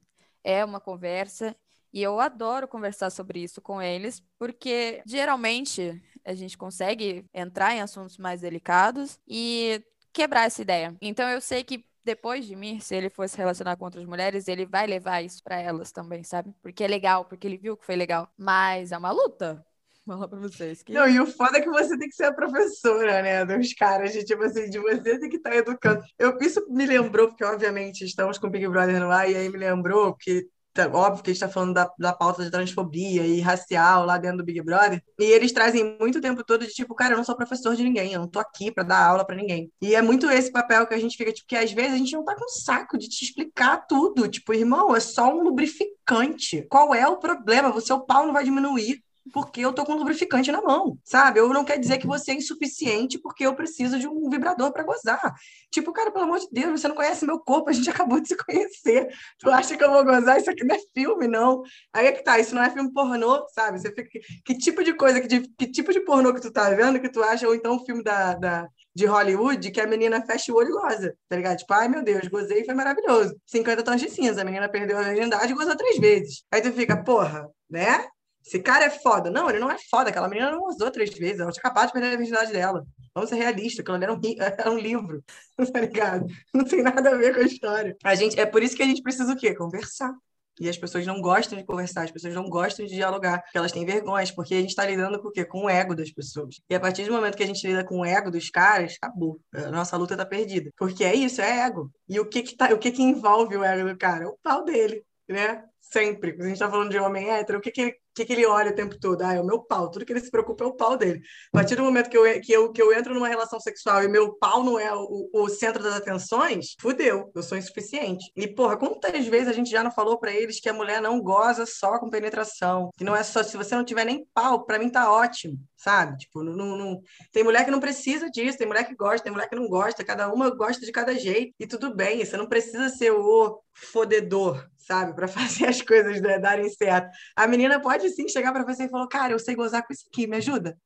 é uma conversa. E eu adoro conversar sobre isso com eles, porque geralmente a gente consegue entrar em assuntos mais delicados e quebrar essa ideia. Então eu sei que depois de mim, se ele fosse relacionar com outras mulheres, ele vai levar isso para elas também, sabe? Porque é legal, porque ele viu que foi legal. Mas é uma luta. Falar pra vocês. Que... Não, e o foda é que você tem que ser a professora, né? Dos caras, de tipo assim, de você tem que estar tá educando. Eu, isso me lembrou, porque obviamente estamos com o Big Brother no ar, e aí me lembrou que óbvio que a gente está falando da, da pauta de transfobia e racial lá dentro do Big Brother, e eles trazem muito tempo todo de tipo, cara, eu não sou professor de ninguém, eu não tô aqui para dar aula para ninguém. E é muito esse papel que a gente fica, tipo, que às vezes a gente não tá com saco de te explicar tudo. Tipo, irmão, é só um lubrificante. Qual é o problema? O seu pau não vai diminuir porque eu tô com um lubrificante na mão, sabe? Eu não quer dizer que você é insuficiente porque eu preciso de um vibrador para gozar. Tipo, cara, pelo amor de Deus, você não conhece meu corpo, a gente acabou de se conhecer. Tu acha que eu vou gozar? Isso aqui não é filme, não. Aí é que tá, isso não é filme pornô, sabe? Você fica, que tipo de coisa, que, que tipo de pornô que tu tá vendo que tu acha, ou então um filme da, da de Hollywood que a menina fecha o olho e goza, tá ligado? Tipo, ai meu Deus, gozei foi maravilhoso. 50 tons de cinza, a menina perdeu a virgindade e gozou três vezes. Aí tu fica, porra, né? Esse cara é foda. Não, ele não é foda. Aquela menina não usou três vezes. Ela tinha acabado de perder a virgindade dela. Vamos ser realistas. Aquilo ali era um, era um livro. Tá ligado? Não tem nada a ver com a história. A gente, é por isso que a gente precisa o quê? Conversar. E as pessoas não gostam de conversar, as pessoas não gostam de dialogar, porque elas têm vergonhas, porque a gente está lidando com o quê? Com o ego das pessoas. E a partir do momento que a gente lida com o ego dos caras, acabou. A nossa luta está perdida. Porque é isso, é ego. E o que que, tá, o que, que envolve o ego do cara? O pau dele, né? Sempre. A gente está falando de homem hétero, o que, que que, que ele olha o tempo todo? Ah, é o meu pau. Tudo que ele se preocupa é o pau dele. A partir do momento que eu, que eu, que eu entro numa relação sexual e meu pau não é o, o centro das atenções, fudeu. Eu sou insuficiente. E, porra, quantas vezes a gente já não falou para eles que a mulher não goza só com penetração? Que não é só, se você não tiver nem pau, para mim tá ótimo, sabe? Tipo, não, não, tem mulher que não precisa disso, tem mulher que gosta, tem mulher que não gosta, cada uma gosta de cada jeito. E tudo bem, você não precisa ser o fodedor, sabe? Para fazer as coisas darem certo. A menina pode sim chegar para você e falar: Cara, eu sei gozar com isso aqui, me ajuda?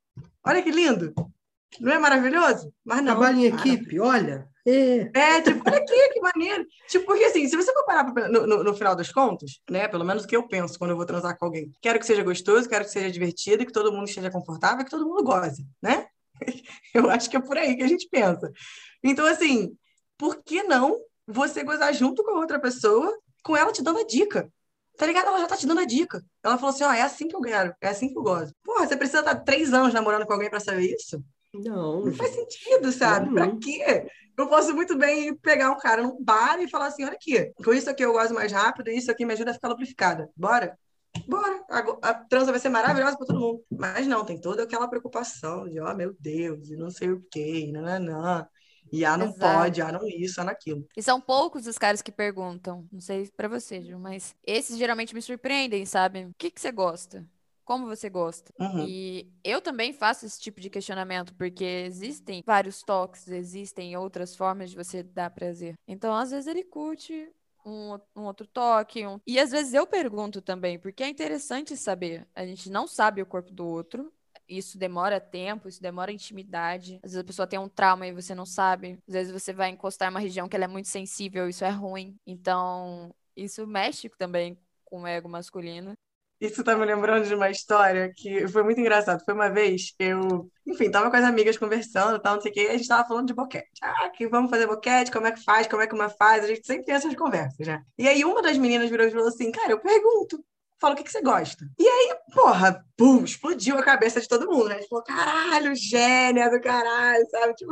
Olha que lindo! Não é maravilhoso? Mas não. Trabalho em equipe, olha. É. é, tipo, olha aqui, que maneiro. Tipo, porque assim, se você for parar no, no, no, final das contas, né? Pelo menos o que eu penso quando eu vou transar com alguém. Quero que seja gostoso, quero que seja divertido, que todo mundo esteja confortável, que todo mundo goze, né? Eu acho que é por aí que a gente pensa. Então, assim, por que não você gozar junto com a outra pessoa, com ela te dando a dica? Tá ligado? Ela já tá te dando a dica. Ela falou assim: ó, oh, é assim que eu quero, é assim que eu gosto. Porra, você precisa estar três anos namorando com alguém para saber isso? Não. Não faz sentido, sabe? Não. Pra quê? Eu posso muito bem pegar um cara num bar e falar assim: olha aqui, com isso aqui eu gosto mais rápido, isso aqui me ajuda a ficar lubrificada. Bora? Bora. A, a transa vai ser maravilhosa para todo mundo. Mas não, tem toda aquela preocupação de, ó, oh, meu Deus, e não sei o quê, nananã. E ah, não Exato. pode, ah, não isso, ah, naquilo. E são poucos os caras que perguntam. Não sei para você, Ju, mas esses geralmente me surpreendem, sabe? O que, que você gosta? Como você gosta? Uhum. E eu também faço esse tipo de questionamento, porque existem vários toques, existem outras formas de você dar prazer. Então, às vezes, ele curte um, um, outro toque. Um... E às vezes eu pergunto também, porque é interessante saber. A gente não sabe o corpo do outro, isso demora tempo, isso demora intimidade. Às vezes a pessoa tem um trauma e você não sabe. Às vezes você vai encostar em uma região que ela é muito sensível, isso é ruim. Então, isso mexe também com o ego masculino. Isso tá me lembrando de uma história que foi muito engraçado. Foi uma vez, eu, enfim, tava com as amigas conversando, tal, não sei o quê, e a gente tava falando de boquete. Ah, que vamos fazer boquete, como é que faz, como é que uma faz, a gente sempre tem essas conversas, né? E aí uma das meninas virou e falou assim, cara, eu pergunto, fala o que, que você gosta. E aí, porra, pum, explodiu a cabeça de todo mundo, né? Falou, caralho, gênia do caralho, sabe? Tipo,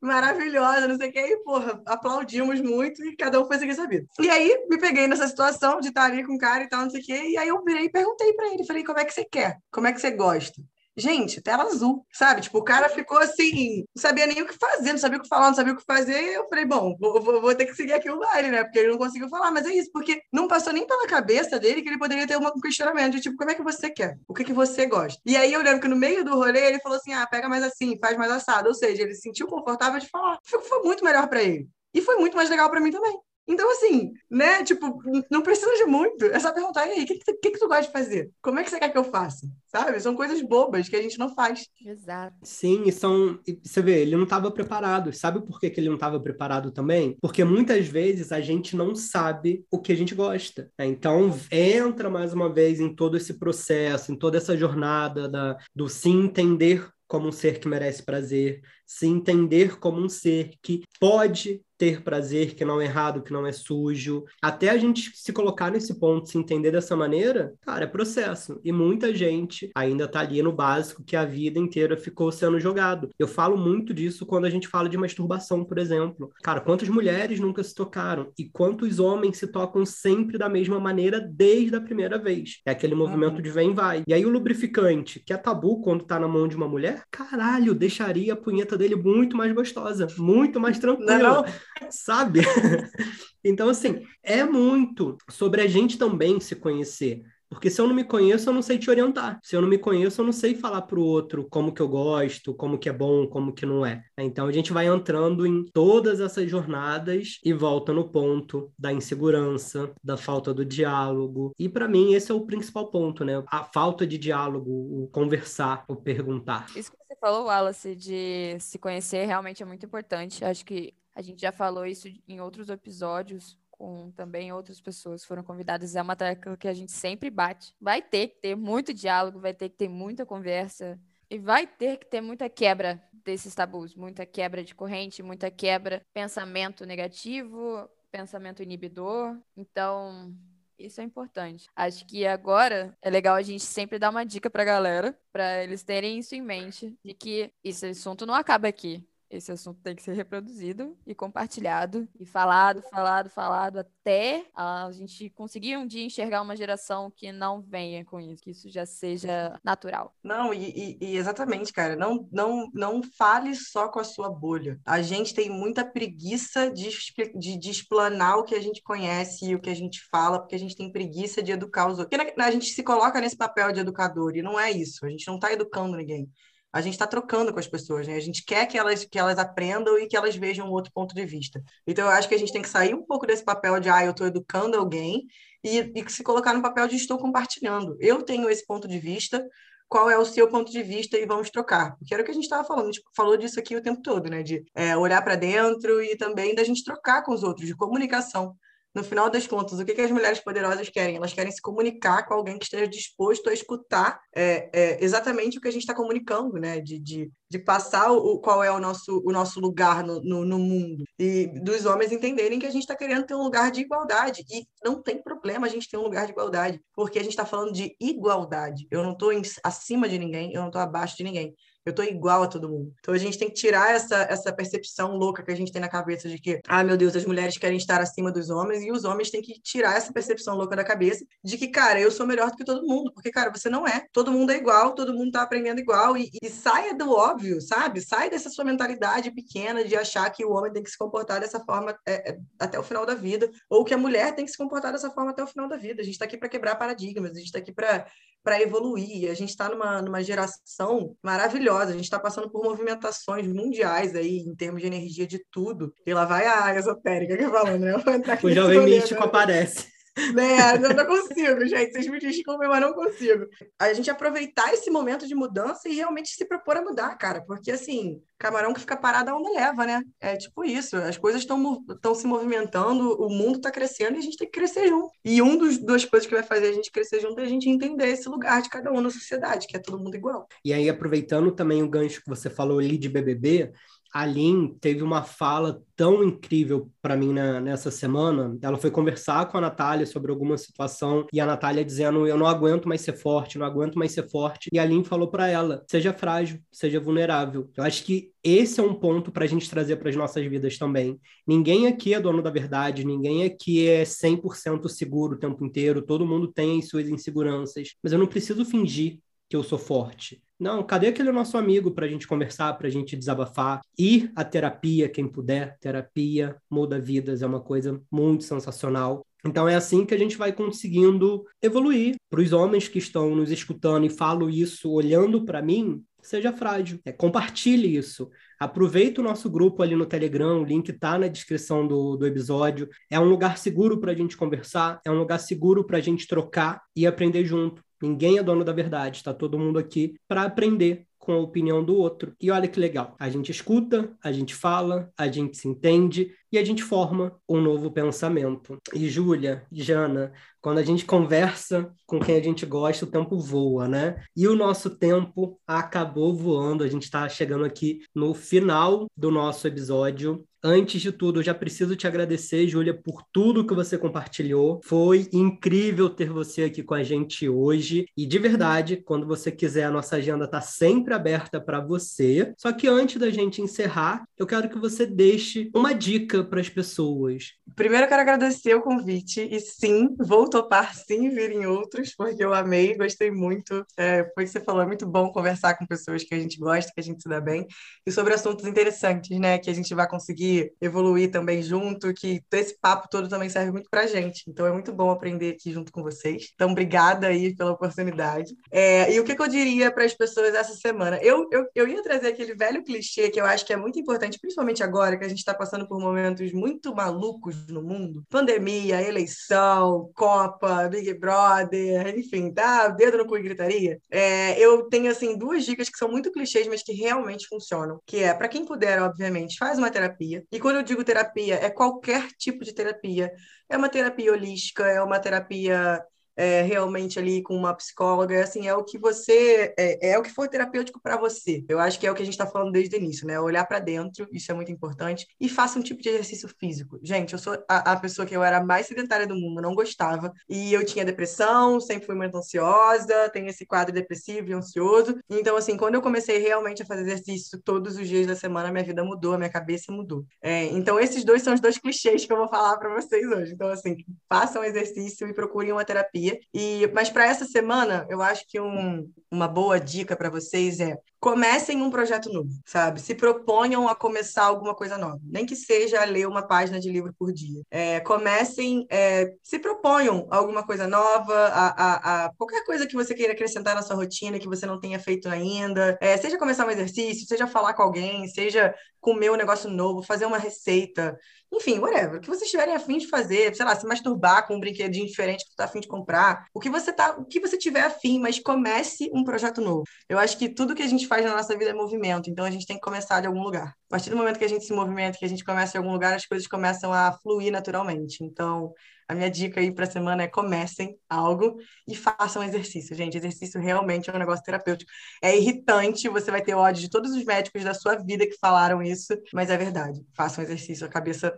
maravilhosa, não sei o que, e, porra, aplaudimos muito e cada um foi seguir sua vida. E aí, me peguei nessa situação de estar ali com o cara e tal, não sei o que, e aí eu virei e perguntei para ele, falei, como é que você quer? Como é que você gosta? Gente, tela azul, sabe? Tipo, o cara ficou assim, não sabia nem o que fazer, não sabia o que falar, não sabia o que fazer. Eu falei, bom, vou, vou, vou ter que seguir aqui o baile, né? Porque ele não conseguiu falar. Mas é isso, porque não passou nem pela cabeça dele que ele poderia ter um questionamento de tipo, como é que você quer? O que, que você gosta? E aí eu lembro que no meio do rolê ele falou assim: ah, pega mais assim, faz mais assado. Ou seja, ele se sentiu confortável de falar. Foi muito melhor para ele. E foi muito mais legal para mim também. Então, assim, né? Tipo, não precisa de muito. É só perguntar, e aí, o que, que, que, tu gosta de fazer? Como é que você quer que eu faça? Sabe? São coisas bobas que a gente não faz. Exato. Sim, e são. Você vê, ele não estava preparado. Sabe por que, que ele não estava preparado também? Porque muitas vezes a gente não sabe o que a gente gosta. Né? Então, entra mais uma vez em todo esse processo, em toda essa jornada da, do se entender como um ser que merece prazer, se entender como um ser que pode ter prazer, que não é errado, que não é sujo. Até a gente se colocar nesse ponto, se entender dessa maneira, cara, é processo. E muita gente ainda tá ali no básico que a vida inteira ficou sendo jogado. Eu falo muito disso quando a gente fala de masturbação, por exemplo. Cara, quantas mulheres nunca se tocaram? E quantos homens se tocam sempre da mesma maneira desde a primeira vez? É aquele movimento uhum. de vem e vai. E aí o lubrificante, que é tabu quando tá na mão de uma mulher, caralho, deixaria a punheta dele muito mais gostosa, muito mais tranquila. Não, não sabe? então, assim, é muito sobre a gente também se conhecer. Porque se eu não me conheço, eu não sei te orientar. Se eu não me conheço, eu não sei falar para o outro como que eu gosto, como que é bom, como que não é. Então a gente vai entrando em todas essas jornadas e volta no ponto da insegurança, da falta do diálogo. E para mim esse é o principal ponto, né? A falta de diálogo, o conversar, o perguntar. Isso que você falou, Wallace, de se conhecer realmente é muito importante. Acho que a gente já falou isso em outros episódios, com também outras pessoas foram convidadas. É uma tecla que a gente sempre bate. Vai ter que ter muito diálogo, vai ter que ter muita conversa. E vai ter que ter muita quebra desses tabus, muita quebra de corrente, muita quebra, pensamento negativo, pensamento inibidor. Então, isso é importante. Acho que agora é legal a gente sempre dar uma dica pra galera, para eles terem isso em mente, de que esse assunto não acaba aqui esse assunto tem que ser reproduzido e compartilhado e falado, falado, falado até a gente conseguir um dia enxergar uma geração que não venha com isso, que isso já seja natural. Não, e, e, e exatamente, cara, não, não, não fale só com a sua bolha. A gente tem muita preguiça de, de, de explanar o que a gente conhece e o que a gente fala, porque a gente tem preguiça de educar os outros. Porque a gente se coloca nesse papel de educador e não é isso. A gente não está educando ninguém a gente está trocando com as pessoas, né? A gente quer que elas, que elas aprendam e que elas vejam outro ponto de vista. Então, eu acho que a gente tem que sair um pouco desse papel de, ah, eu estou educando alguém, e, e se colocar no papel de estou compartilhando. Eu tenho esse ponto de vista, qual é o seu ponto de vista e vamos trocar. Porque era o que a gente estava falando, a gente falou disso aqui o tempo todo, né? De é, olhar para dentro e também da gente trocar com os outros, de comunicação no final das contas, o que, que as mulheres poderosas querem? Elas querem se comunicar com alguém que esteja disposto a escutar é, é, exatamente o que a gente está comunicando, né? De, de, de passar o, qual é o nosso, o nosso lugar no, no, no mundo. E dos homens entenderem que a gente está querendo ter um lugar de igualdade. E não tem problema a gente ter um lugar de igualdade, porque a gente está falando de igualdade. Eu não estou acima de ninguém, eu não estou abaixo de ninguém eu tô igual a todo mundo. Então a gente tem que tirar essa, essa percepção louca que a gente tem na cabeça de que, ah, meu Deus, as mulheres querem estar acima dos homens, e os homens têm que tirar essa percepção louca da cabeça de que, cara, eu sou melhor do que todo mundo, porque, cara, você não é. Todo mundo é igual, todo mundo tá aprendendo igual, e, e saia do óbvio, sabe? Sai dessa sua mentalidade pequena de achar que o homem tem que se comportar dessa forma é, é, até o final da vida, ou que a mulher tem que se comportar dessa forma até o final da vida. A gente tá aqui para quebrar paradigmas, a gente tá aqui para para evoluir. A gente está numa, numa geração maravilhosa, a gente está passando por movimentações mundiais aí, em termos de energia de tudo. E lá vai a esotérica que falando, né? O jovem místico aparece. Né? Eu não consigo, gente. Vocês me desculpem, mas não consigo. A gente aproveitar esse momento de mudança e realmente se propor a mudar, cara. Porque, assim, camarão que fica parado, a onda leva, né? É tipo isso. As coisas estão se movimentando, o mundo está crescendo e a gente tem que crescer junto. E um dos duas coisas que vai fazer a gente crescer junto é a gente entender esse lugar de cada um na sociedade, que é todo mundo igual. E aí, aproveitando também o gancho que você falou ali de BBB, a Lin teve uma fala tão incrível para mim na, nessa semana. Ela foi conversar com a Natália sobre alguma situação e a Natália dizendo: Eu não aguento mais ser forte, não aguento mais ser forte. E a Lin falou para ela: Seja frágil, seja vulnerável. Eu acho que esse é um ponto para a gente trazer para as nossas vidas também. Ninguém aqui é dono da verdade, ninguém aqui é 100% seguro o tempo inteiro, todo mundo tem as suas inseguranças. Mas eu não preciso fingir que eu sou forte. Não, cadê aquele nosso amigo para a gente conversar, para a gente desabafar? Ir à terapia, quem puder. Terapia muda vidas, é uma coisa muito sensacional. Então é assim que a gente vai conseguindo evoluir. Para os homens que estão nos escutando e falo isso olhando para mim, seja frágil. É, compartilhe isso. Aproveita o nosso grupo ali no Telegram, o link está na descrição do, do episódio. É um lugar seguro para a gente conversar, é um lugar seguro para a gente trocar e aprender junto. Ninguém é dono da verdade, está todo mundo aqui para aprender com a opinião do outro. E olha que legal, a gente escuta, a gente fala, a gente se entende e a gente forma um novo pensamento. E Júlia, Jana, quando a gente conversa com quem a gente gosta, o tempo voa, né? E o nosso tempo acabou voando. A gente está chegando aqui no final do nosso episódio. Antes de tudo, eu já preciso te agradecer, Júlia, por tudo que você compartilhou. Foi incrível ter você aqui com a gente hoje. E de verdade, quando você quiser, a nossa agenda está sempre aberta para você. Só que antes da gente encerrar, eu quero que você deixe uma dica para as pessoas. Primeiro, eu quero agradecer o convite. E sim, vou topar sim vir em outros, porque eu amei, gostei muito. É, foi o que você falou, é muito bom conversar com pessoas que a gente gosta, que a gente se dá bem. E sobre assuntos interessantes, né? Que a gente vai conseguir evoluir também junto, que esse papo todo também serve muito pra gente. Então é muito bom aprender aqui junto com vocês. Então, obrigada aí pela oportunidade. É, e o que, que eu diria para as pessoas essa semana? Eu, eu, eu ia trazer aquele velho clichê que eu acho que é muito importante, principalmente agora que a gente está passando por momentos muito malucos no mundo pandemia, eleição, Copa, Big Brother, enfim, tá? Dedo no cu e gritaria. É, eu tenho, assim, duas dicas que são muito clichês, mas que realmente funcionam. Que é, para quem puder, obviamente, faz uma terapia e quando eu digo terapia, é qualquer tipo de terapia. É uma terapia holística, é uma terapia é, realmente ali com uma psicóloga, assim, é o que você é, é o que for terapêutico para você. Eu acho que é o que a gente está falando desde o início, né? Olhar para dentro, isso é muito importante, e faça um tipo de exercício físico. Gente, eu sou a, a, pessoa que eu era mais sedentária do mundo, não gostava, e eu tinha depressão, sempre fui muito ansiosa, tenho esse quadro depressivo e ansioso. Então, assim, quando eu comecei realmente a fazer exercício todos os dias da semana, minha vida mudou, minha cabeça mudou. É, então, esses dois são os dois clichês que eu vou falar para vocês hoje. Então, assim, façam exercício e procurem uma terapia e, mas para essa semana, eu acho que um, uma boa dica para vocês é comecem um projeto novo, sabe? Se proponham a começar alguma coisa nova, nem que seja ler uma página de livro por dia. É, comecem, é, se proponham alguma coisa nova, a, a, a, qualquer coisa que você queira acrescentar na sua rotina que você não tenha feito ainda, é, seja começar um exercício, seja falar com alguém, seja comer um negócio novo, fazer uma receita, enfim, whatever. O que vocês estiverem afim de fazer, sei lá, se masturbar com um brinquedinho diferente que tu tá afim de comprar, o que você tá, o que você tiver afim, mas comece um projeto novo. Eu acho que tudo que a gente faz na nossa vida é movimento, então a gente tem que começar de algum lugar. A partir do momento que a gente se movimenta, que a gente começa em algum lugar, as coisas começam a fluir naturalmente. Então, a minha dica aí para a semana é comecem algo e façam exercício, gente. Exercício realmente é um negócio terapêutico. É irritante, você vai ter ódio de todos os médicos da sua vida que falaram isso, mas é verdade. Façam exercício, a cabeça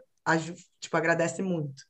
tipo agradece muito.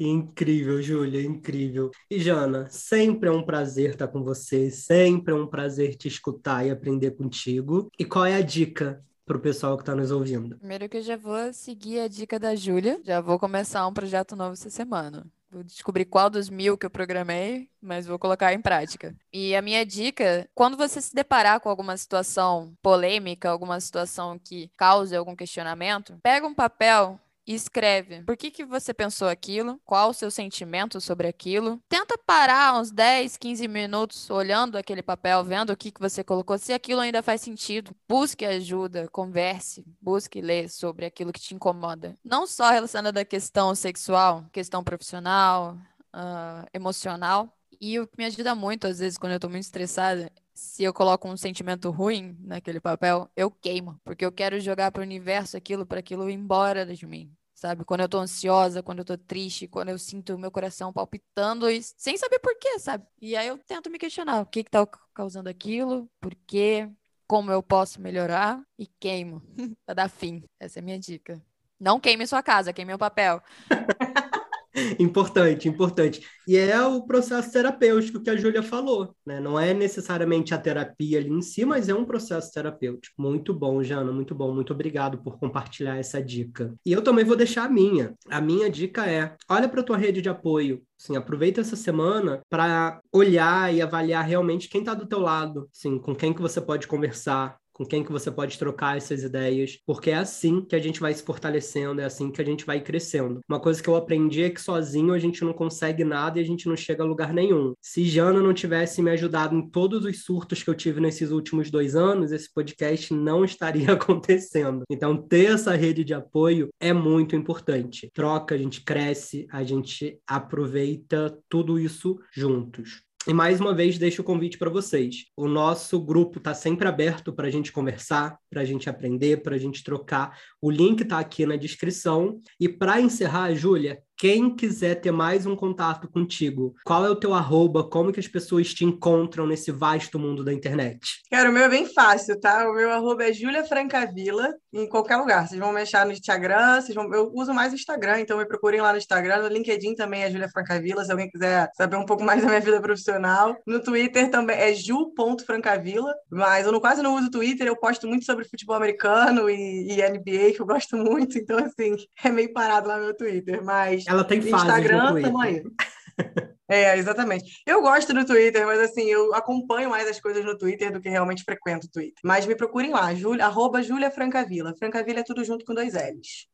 Incrível, Júlia, incrível. E Jana, sempre é um prazer estar com você, sempre é um prazer te escutar e aprender contigo. E qual é a dica para o pessoal que está nos ouvindo? Primeiro que eu já vou seguir a dica da Júlia, já vou começar um projeto novo essa semana. Vou descobrir qual dos mil que eu programei, mas vou colocar em prática. E a minha dica, quando você se deparar com alguma situação polêmica, alguma situação que cause algum questionamento, pega um papel e escreve por que, que você pensou aquilo, qual o seu sentimento sobre aquilo. Tenta parar uns 10, 15 minutos olhando aquele papel, vendo o que, que você colocou, se aquilo ainda faz sentido. Busque ajuda, converse, busque ler sobre aquilo que te incomoda. Não só relacionado à questão sexual, questão profissional, uh, emocional. E o que me ajuda muito, às vezes, quando eu tô muito estressada, se eu coloco um sentimento ruim naquele papel, eu queimo, porque eu quero jogar para o universo aquilo, para aquilo ir embora de mim sabe? Quando eu tô ansiosa, quando eu tô triste, quando eu sinto o meu coração palpitando e sem saber por quê, sabe? E aí eu tento me questionar o que que tá causando aquilo, por quê, como eu posso melhorar e queimo pra dar fim. Essa é a minha dica. Não queime sua casa, queime o papel. Importante, importante. E é o processo terapêutico que a Júlia falou, né? Não é necessariamente a terapia ali em si, mas é um processo terapêutico. Muito bom, Jana, muito bom. Muito obrigado por compartilhar essa dica. E eu também vou deixar a minha. A minha dica é: olha para tua rede de apoio, Assim, aproveita essa semana para olhar e avaliar realmente quem está do teu lado, assim, com quem que você pode conversar, com quem que você pode trocar essas ideias, porque é assim que a gente vai se fortalecendo, é assim que a gente vai crescendo. Uma coisa que eu aprendi é que sozinho a gente não consegue nada e a gente não chega a lugar nenhum. Se Jana não tivesse me ajudado em todos os surtos que eu tive nesses últimos dois anos, esse podcast não estaria acontecendo. Então, ter essa rede de apoio é muito importante. Troca, a gente cresce, a gente aproveita tudo isso juntos. E mais uma vez deixo o convite para vocês. O nosso grupo está sempre aberto para a gente conversar, para a gente aprender, para a gente trocar. O link está aqui na descrição. E para encerrar, Júlia, quem quiser ter mais um contato contigo, qual é o teu arroba? Como que as pessoas te encontram nesse vasto mundo da internet? Cara, o meu é bem fácil, tá? O meu arroba é Julia Francavila, em qualquer lugar. Vocês vão me achar no Instagram, vocês vão... eu uso mais o Instagram, então me procurem lá no Instagram. No LinkedIn também é Julia Francavila, se alguém quiser saber um pouco mais da minha vida profissional. No Twitter também é ju.francavila, mas eu não, quase não uso o Twitter, eu posto muito sobre futebol americano e, e NBA, que eu gosto muito, então assim, é meio parado lá no meu Twitter, mas ela tem fase Instagram, tamo aí. É, exatamente. Eu gosto do Twitter, mas assim, eu acompanho mais as coisas no Twitter do que realmente frequento o Twitter. Mas me procurem lá, Julia, arroba Júlia Francavila. Francavila é tudo junto com dois L's.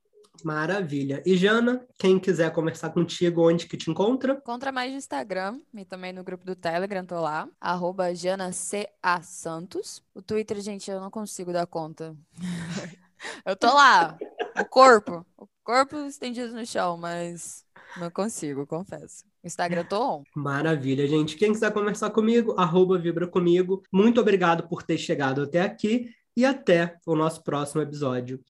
Maravilha. E Jana, quem quiser conversar contigo, onde que te encontra? Encontra mais no Instagram e também no grupo do Telegram, tô lá. Arroba Jana C.A. Santos. O Twitter, gente, eu não consigo dar conta. eu tô lá, o corpo. O corpo estendido no chão, mas não consigo, confesso. Instagram tô on. Maravilha, gente. Quem quiser conversar comigo, arroba Vibra Comigo. Muito obrigado por ter chegado até aqui e até o nosso próximo episódio.